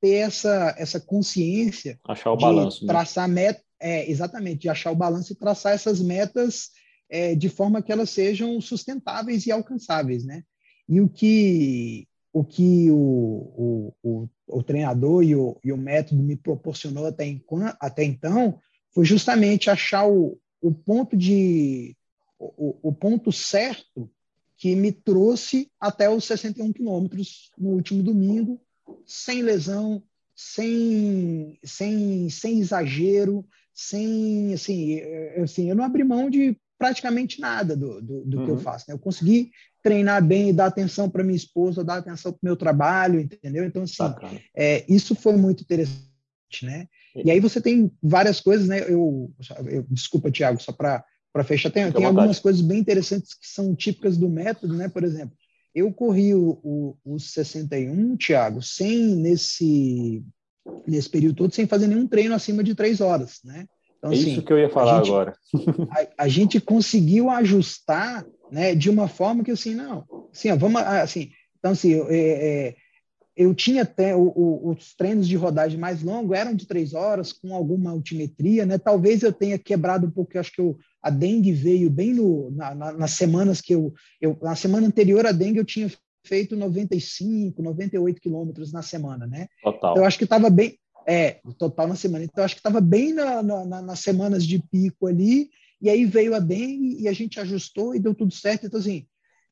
ter essa, essa consciência achar o de balanço, né? traçar né? meta, é, exatamente, de achar o balanço e traçar essas metas é, de forma que elas sejam sustentáveis e alcançáveis, né? E o que o que o, o, o, o treinador e o, e o método me proporcionou até, em, até então foi justamente achar o, o ponto de o, o ponto certo que me trouxe até os 61 quilômetros no último domingo, sem lesão, sem, sem, sem exagero, sem assim, assim, eu não abri mão de praticamente nada do, do, do uhum. que eu uhum. faço. Né? Eu consegui treinar bem e dar atenção para minha esposa, dar atenção para o meu trabalho, entendeu? Então, assim, é, isso foi muito interessante, né? E aí você tem várias coisas, né? Eu, eu desculpa, Tiago, só para para fechar, tem, tem algumas coisas bem interessantes que são típicas do método, né? Por exemplo, eu corri o, o, o 61, Tiago, sem nesse nesse período todo, sem fazer nenhum treino acima de três horas, né? Então, é assim, isso que eu ia falar a gente, agora. <laughs> a, a, gente conseguiu ajustar, né, de uma forma que assim, não, assim, ó, vamos, assim, então assim, eu, é, é, eu tinha até o, o, os treinos de rodagem mais longos eram de três horas com alguma altimetria, né? Talvez eu tenha quebrado um pouco, eu acho que eu, a dengue veio bem no, na, na, nas semanas que eu, eu, na semana anterior a dengue eu tinha feito 95, 98 quilômetros na semana, né? Total. Então, eu acho que estava bem, é, total na semana. Então, acho que estava bem na, na, nas semanas de pico ali, e aí veio a dengue e a gente ajustou e deu tudo certo. Então, assim,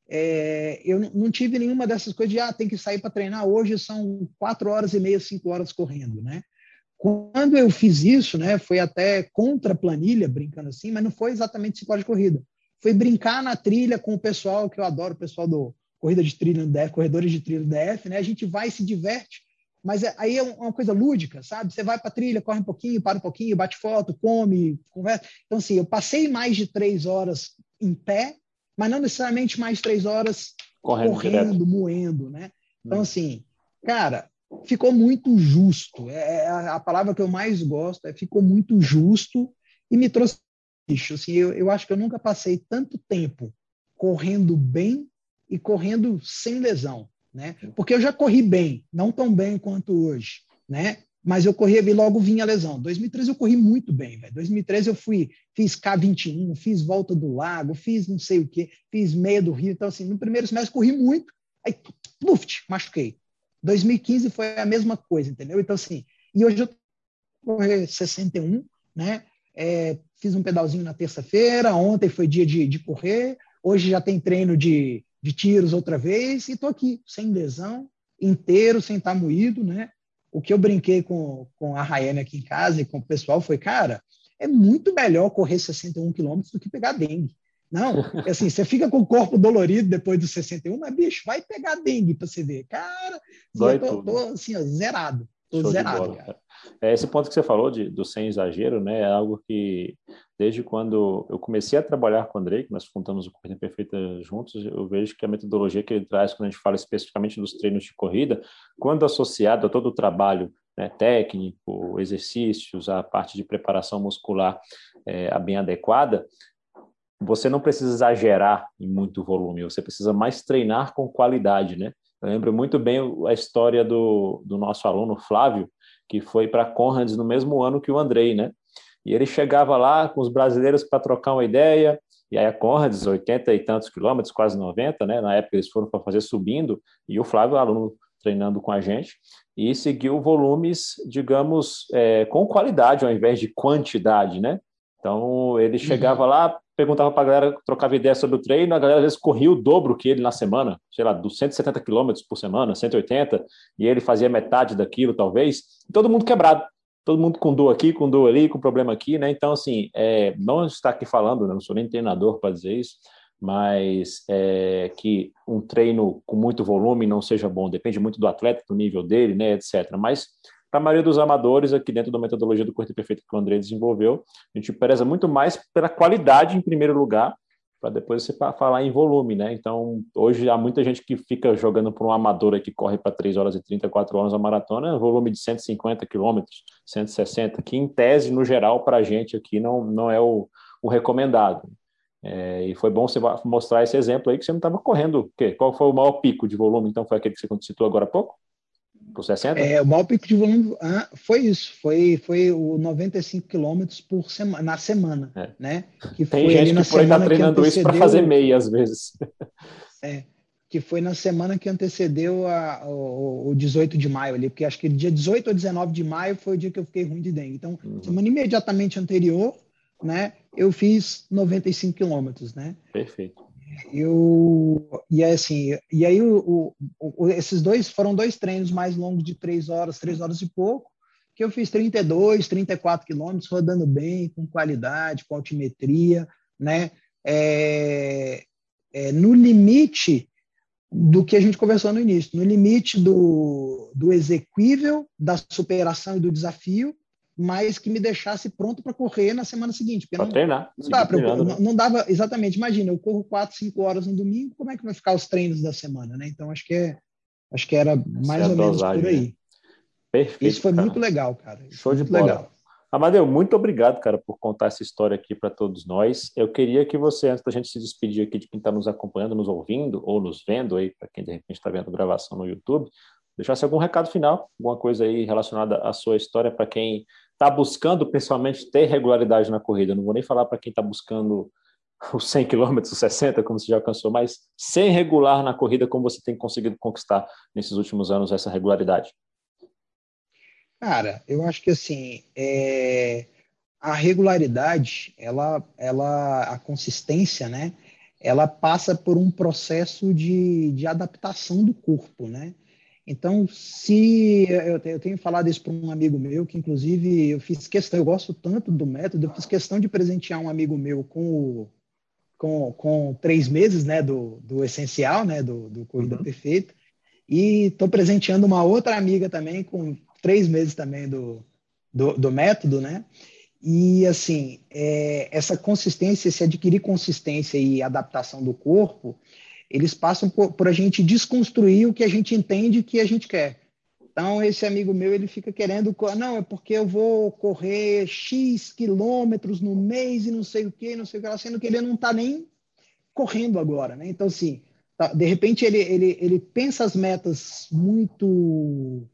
é, eu não tive nenhuma dessas coisas de, ah, tem que sair para treinar hoje, são quatro horas e meia, cinco horas correndo, né? Quando eu fiz isso, né, foi até contra planilha, brincando assim, mas não foi exatamente cinco horas de corrida. Foi brincar na trilha com o pessoal, que eu adoro, o pessoal do Corrida de Trilha no DF, Corredores de Trilha no DF, né? A gente vai se diverte mas é, aí é uma coisa lúdica, sabe? Você vai para trilha, corre um pouquinho, para um pouquinho, bate foto, come, conversa. Então, assim, eu passei mais de três horas em pé, mas não necessariamente mais três horas correndo, correndo moendo, né? Então, hum. assim, cara, ficou muito justo. É, é a palavra que eu mais gosto é ficou muito justo e me trouxe. Assim, eu, eu acho que eu nunca passei tanto tempo correndo bem e correndo sem lesão né? Porque eu já corri bem, não tão bem quanto hoje, né? Mas eu corria e logo vinha a lesão. 2013 eu corri muito bem, velho. 2013 eu fui, fiz K21, fiz Volta do Lago, fiz não sei o quê, fiz Meia do Rio. Então, assim, no primeiro semestre corri muito, aí, pluft, machuquei. 2015 foi a mesma coisa, entendeu? Então, assim, e hoje eu corri 61, né? É, fiz um pedalzinho na terça-feira, ontem foi dia de, de correr, hoje já tem treino de, de tiros outra vez e estou aqui, sem lesão, inteiro, sem estar moído, né? O que eu brinquei com, com a Rayane aqui em casa e com o pessoal foi, cara, é muito melhor correr 61 quilômetros do que pegar dengue. Não, <laughs> assim, você fica com o corpo dolorido depois dos 61, mas, bicho, vai pegar dengue para você ver. Cara, assim, eu tô, tô, assim, ó, zerado. Tô zerado, cara. É, esse ponto que você falou de, do sem exagero, né, é algo que desde quando eu comecei a trabalhar com o Andrei, que nós fundamos o Corrida Perfeita juntos, eu vejo que a metodologia que ele traz quando a gente fala especificamente dos treinos de corrida, quando associado a todo o trabalho né, técnico, exercícios, a parte de preparação muscular é, bem adequada, você não precisa exagerar em muito volume, você precisa mais treinar com qualidade, né? Eu lembro muito bem a história do, do nosso aluno Flávio, que foi para Conrads no mesmo ano que o Andrei, né? E ele chegava lá com os brasileiros para trocar uma ideia, e aí a Conrads, 80 e tantos quilômetros, quase 90, né? Na época eles foram para fazer subindo, e o Flávio, aluno treinando com a gente, e seguiu volumes, digamos, é, com qualidade ao invés de quantidade, né? Então, ele uhum. chegava lá, perguntava para a galera, trocava ideia sobre o treino, a galera às vezes corria o dobro que ele na semana, sei lá, dos 170 quilômetros por semana, 180, e ele fazia metade daquilo, talvez, todo mundo quebrado, todo mundo com dor aqui, com dor ali, com problema aqui, né? Então, assim, é, não está aqui falando, né? não sou nem treinador para dizer isso, mas é, que um treino com muito volume não seja bom, depende muito do atleta, do nível dele, né, etc. Mas para a maioria dos amadores, aqui dentro da metodologia do corte perfeito que o André desenvolveu, a gente preza muito mais pela qualidade em primeiro lugar, para depois você falar em volume, né? Então, hoje há muita gente que fica jogando por um amador que corre para 3 horas e 34 horas a maratona, volume de 150 quilômetros, 160, que em tese, no geral, para a gente aqui não, não é o, o recomendado. É, e foi bom você mostrar esse exemplo aí que você não estava correndo. O quê? Qual foi o maior pico de volume? Então, foi aquele que você citou agora há pouco? Por 60? É, o maior pico de volume ah, foi isso, foi, foi o 95 quilômetros por semana, na semana, é. né? Que Tem foi gente que por aí está treinando isso para fazer meia às vezes. <laughs> É, que foi na semana que antecedeu a, o, o 18 de maio ali, porque acho que dia 18 ou 19 de maio foi o dia que eu fiquei ruim de dengue. Então, uhum. semana imediatamente anterior, né, eu fiz 95 quilômetros, né? Perfeito. Eu, e assim, e aí o, o, esses dois foram dois treinos mais longos de três horas, três horas e pouco, que eu fiz 32, 34 quilômetros, rodando bem, com qualidade, com altimetria, né? É, é, no limite do que a gente conversou no início, no limite do, do exequível, da superação e do desafio, mas que me deixasse pronto para correr na semana seguinte. Para treinar. Não, dá pra, não, não, dava, exatamente, imagina, eu corro quatro, cinco horas no domingo, como é que vai ficar os treinos da semana, né? Então, acho que, é, acho que era mais Essa ou menos por aí. Né? Perfeito. Isso foi cara. muito legal, cara. Isso Show de bola. legal. Amadeu, muito obrigado, cara, por contar essa história aqui para todos nós. Eu queria que você, antes da gente se despedir aqui de quem está nos acompanhando, nos ouvindo ou nos vendo aí, para quem de repente está vendo gravação no YouTube, deixasse algum recado final, alguma coisa aí relacionada à sua história para quem está buscando pessoalmente ter regularidade na corrida. Não vou nem falar para quem está buscando os 100 km, os 60, como você já alcançou, mas ser regular na corrida, como você tem conseguido conquistar nesses últimos anos essa regularidade? Cara, eu acho que assim, é... a regularidade, ela, ela, a consistência, né? Ela passa por um processo de, de adaptação do corpo, né? Então, se eu, tenho falado isso para um amigo meu, que inclusive eu fiz questão, eu gosto tanto do método, eu fiz questão de presentear um amigo meu com, com, com três meses né, do, do essencial, né, do, do Corrida uhum. Perfeita, e estou presenteando uma outra amiga também com três meses também do, do, do método, né? E assim, é, essa consistência, se adquirir consistência e adaptação do corpo, eles passam por, por, a gente desconstruir o que a gente entende que a gente quer. Então, esse amigo meu, ele fica querendo, não, é porque eu vou correr X quilômetros no mês e não sei o que, não sei o que, sendo que ele não está nem correndo agora, né? Então, assim, tá, de repente ele, ele, ele pensa as metas muito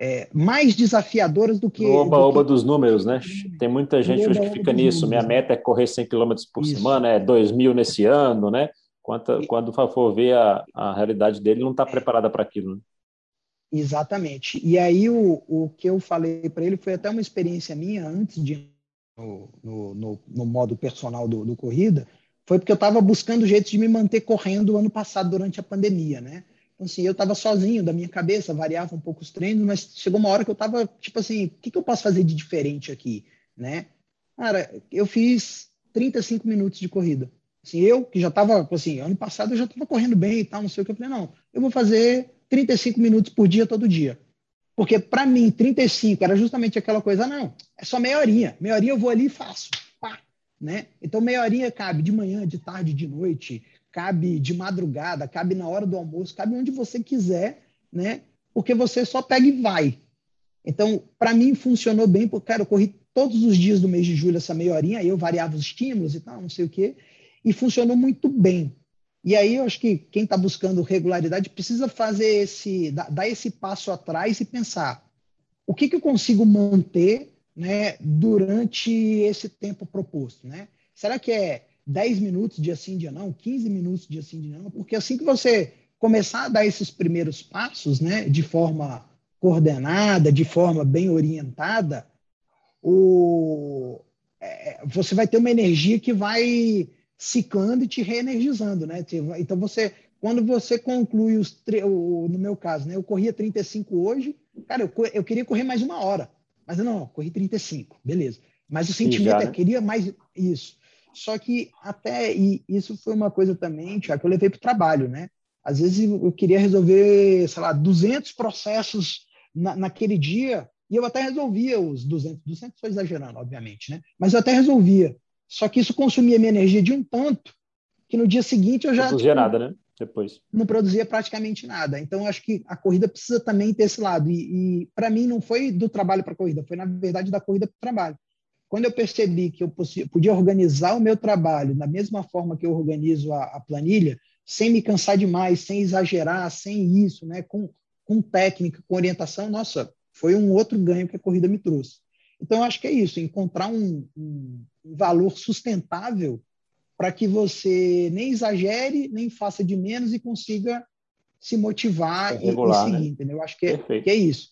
é, mais desafiadoras do que. Oba-oba do dos números, né? Tem muita gente hoje que fica nisso. Números, Minha meta é correr 100 km por Isso. semana, é 2 mil nesse ano, né? Quando, quando for ver a, a realidade dele, não está preparada para aquilo. Né? Exatamente. E aí o, o que eu falei para ele foi até uma experiência minha antes de no, no, no, no modo personal do, do, corrida, foi porque eu estava buscando jeitos de me manter correndo ano passado durante a pandemia, né? Então, assim, eu estava sozinho da minha cabeça, variava um pouco os treinos, mas chegou uma hora que eu estava, tipo assim, o que, que eu posso fazer de diferente aqui, né? Cara, eu fiz 35 minutos de corrida. Assim, eu, que já estava, assim, ano passado eu já estava correndo bem e tal, não sei o que, eu falei, não, eu vou fazer 35 minutos por dia, todo dia. Porque para mim, 35 era justamente aquela coisa, não, é só meia horinha. Meia horinha eu vou ali e faço. Pá, né? Então, meia horinha cabe de manhã, de tarde, de noite, cabe de madrugada, cabe na hora do almoço, cabe onde você quiser, né? Porque você só pega e vai. Então, para mim, funcionou bem, porque, cara, eu corri todos os dias do mês de julho essa meia horinha, aí eu variava os estímulos e tal, não sei o quê e funcionou muito bem. E aí eu acho que quem está buscando regularidade precisa fazer esse, dar esse passo atrás e pensar o que, que eu consigo manter né, durante esse tempo proposto. Né? Será que é 10 minutos de assim, dia não, 15 minutos de assim, dia não? Porque assim que você começar a dar esses primeiros passos né, de forma coordenada, de forma bem orientada, o, é, você vai ter uma energia que vai ciclando e te reenergizando, né? Então você, quando você conclui os, no meu caso, né? Eu corria 35 hoje, cara, eu, eu queria correr mais uma hora, mas não, corri 35, beleza. Mas o sentimento já, é, né? queria mais isso. Só que até, e isso foi uma coisa também, Tiago, que eu levei para o trabalho, né? Às vezes eu queria resolver, sei lá, 200 processos na, naquele dia, e eu até resolvia os 200, 200 estou exagerando, obviamente, né? Mas eu até resolvia. Só que isso consumia minha energia de um tanto que no dia seguinte eu já. Não produzia nada, né? Depois. Não produzia praticamente nada. Então, acho que a corrida precisa também ter esse lado. E, e para mim, não foi do trabalho para a corrida, foi, na verdade, da corrida para o trabalho. Quando eu percebi que eu podia organizar o meu trabalho da mesma forma que eu organizo a, a planilha, sem me cansar demais, sem exagerar, sem isso, né? com, com técnica, com orientação, nossa, foi um outro ganho que a corrida me trouxe. Então, acho que é isso, encontrar um, um valor sustentável para que você nem exagere, nem faça de menos e consiga se motivar é regular, e, e, seguir, né? entendeu? Acho que é, que é isso.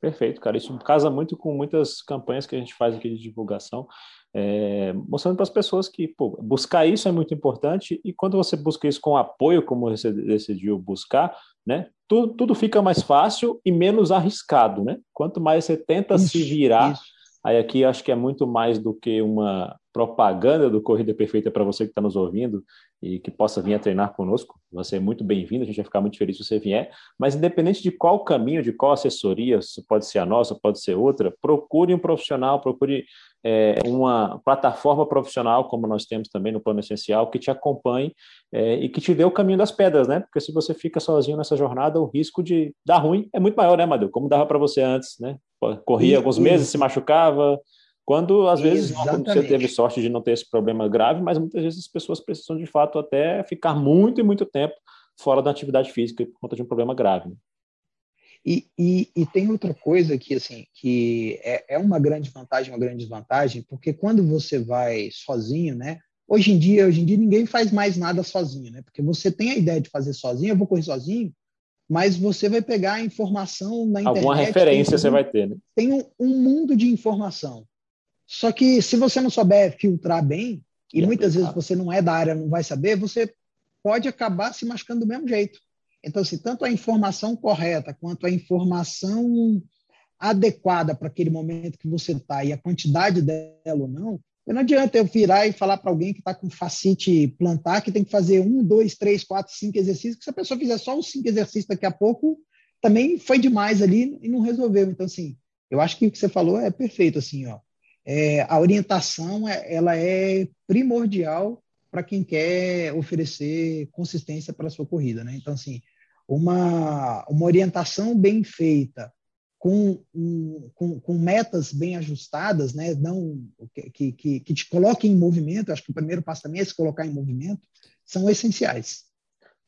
Perfeito, cara. Isso casa muito com muitas campanhas que a gente faz aqui de divulgação, é, mostrando para as pessoas que pô, buscar isso é muito importante e quando você busca isso com apoio, como você decidiu buscar, né, tudo, tudo fica mais fácil e menos arriscado, né? Quanto mais você tenta isso, se virar, isso. Aí aqui acho que é muito mais do que uma propaganda do Corrida Perfeita para você que está nos ouvindo e que possa vir a treinar conosco. Você é muito bem-vindo, a gente vai ficar muito feliz se você vier. Mas independente de qual caminho, de qual assessoria, se pode ser a nossa, pode ser outra, procure um profissional, procure é, uma plataforma profissional, como nós temos também no Plano Essencial, que te acompanhe é, e que te dê o caminho das pedras, né? Porque se você fica sozinho nessa jornada, o risco de dar ruim é muito maior, né, Amadeu? Como dava para você antes, né? Corria alguns meses, se machucava, quando às vezes Exatamente. você teve sorte de não ter esse problema grave, mas muitas vezes as pessoas precisam de fato até ficar muito e muito tempo fora da atividade física por conta de um problema grave. Né? E, e, e, tem outra coisa que assim que é, é, uma grande vantagem, uma grande desvantagem, porque quando você vai sozinho, né? Hoje em dia, hoje em dia ninguém faz mais nada sozinho, né? Porque você tem a ideia de fazer sozinho, eu vou correr sozinho, mas você vai pegar a informação na internet. Alguma referência tem, você vai ter, né? Tem um, um mundo de informação. Só que se você não souber filtrar bem, e, e muitas vezes você não é da área, não vai saber, você pode acabar se machucando do mesmo jeito. Então, assim, tanto a informação correta quanto a informação adequada para aquele momento que você está e a quantidade dela ou não, não adianta eu virar e falar para alguém que está com facite plantar que tem que fazer um, dois, três, quatro, cinco exercícios, que se a pessoa fizer só os cinco exercícios daqui a pouco, também foi demais ali e não resolveu. Então, assim, eu acho que o que você falou é perfeito, assim, ó é, a orientação é, ela é primordial para quem quer oferecer consistência para a sua corrida. Né? Então, assim, uma, uma orientação bem feita, com, um, com, com, metas bem ajustadas, né? não que, que, que te coloquem em movimento, acho que o primeiro passo também é se colocar em movimento, são essenciais.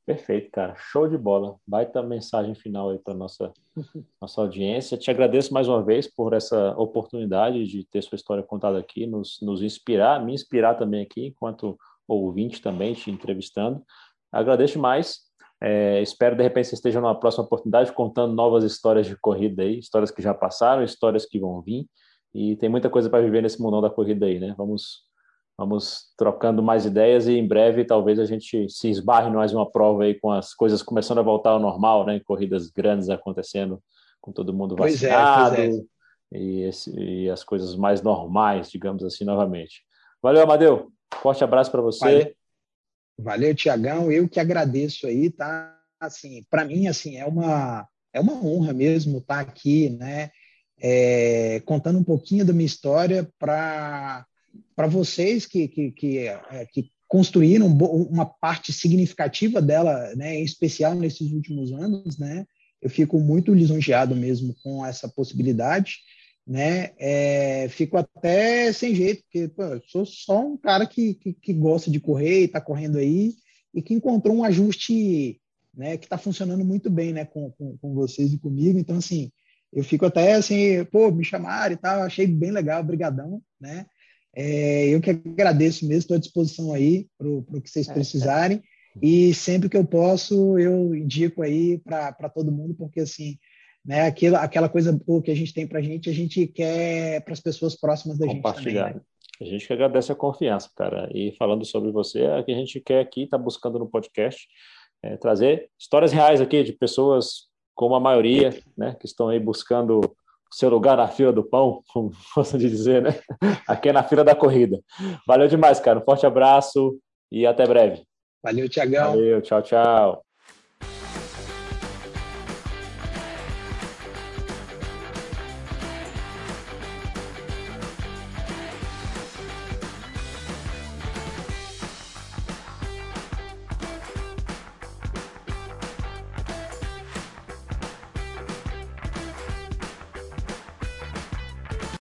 Perfeito, cara. Show de bola. Baita mensagem final aí para nossa <laughs> nossa audiência. Te agradeço mais uma vez por essa oportunidade de ter sua história contada aqui, nos, nos inspirar, me inspirar também aqui, enquanto ouvinte também, te entrevistando. Agradeço mais. É, espero, de repente, você esteja numa próxima oportunidade contando novas histórias de corrida aí, histórias que já passaram, histórias que vão vir. E tem muita coisa para viver nesse mundão da corrida aí, né? Vamos Vamos trocando mais ideias e em breve talvez a gente se esbarre mais uma prova aí com as coisas começando a voltar ao normal, né? Corridas grandes acontecendo com todo mundo vacinado pois é, pois é. E, esse, e, as coisas mais normais, digamos assim, novamente. Valeu, Amadeu. Forte abraço para você. Valeu, Valeu Tiagão. Eu que agradeço aí, tá? Assim, para mim, assim, é uma é uma honra mesmo estar tá aqui, né? É, contando um pouquinho da minha história para para vocês que, que, que, é, que, construíram uma parte significativa dela, né, em especial nesses últimos anos, né, eu fico muito lisonjeado mesmo com essa possibilidade, né, é, fico até sem jeito, porque pô, eu sou só um cara que, que, que gosta de correr e está correndo aí, e que encontrou um ajuste né, que está funcionando muito bem né, com, com, com, vocês e comigo. Então, assim, eu fico até assim, pô, me chamaram e tal, achei bem legal, brigadão, né? É, eu que agradeço mesmo, estou à disposição aí para o que vocês é, precisarem. E sempre que eu posso, eu indico aí para todo mundo, porque assim, né? Aquela, aquela coisa boa que a gente tem para a gente, a gente quer para as pessoas próximas da gente também. Né? A gente que agradece a confiança, cara. E falando sobre você, é que a gente quer aqui, está buscando no podcast, é, trazer histórias reais aqui de pessoas como a maioria, né, que estão aí buscando seu lugar na fila do pão, <laughs> como de dizer, né? Aqui é na fila da corrida. Valeu demais, cara. Um forte abraço e até breve. Valeu, Tiagão. Valeu, tchau, tchau.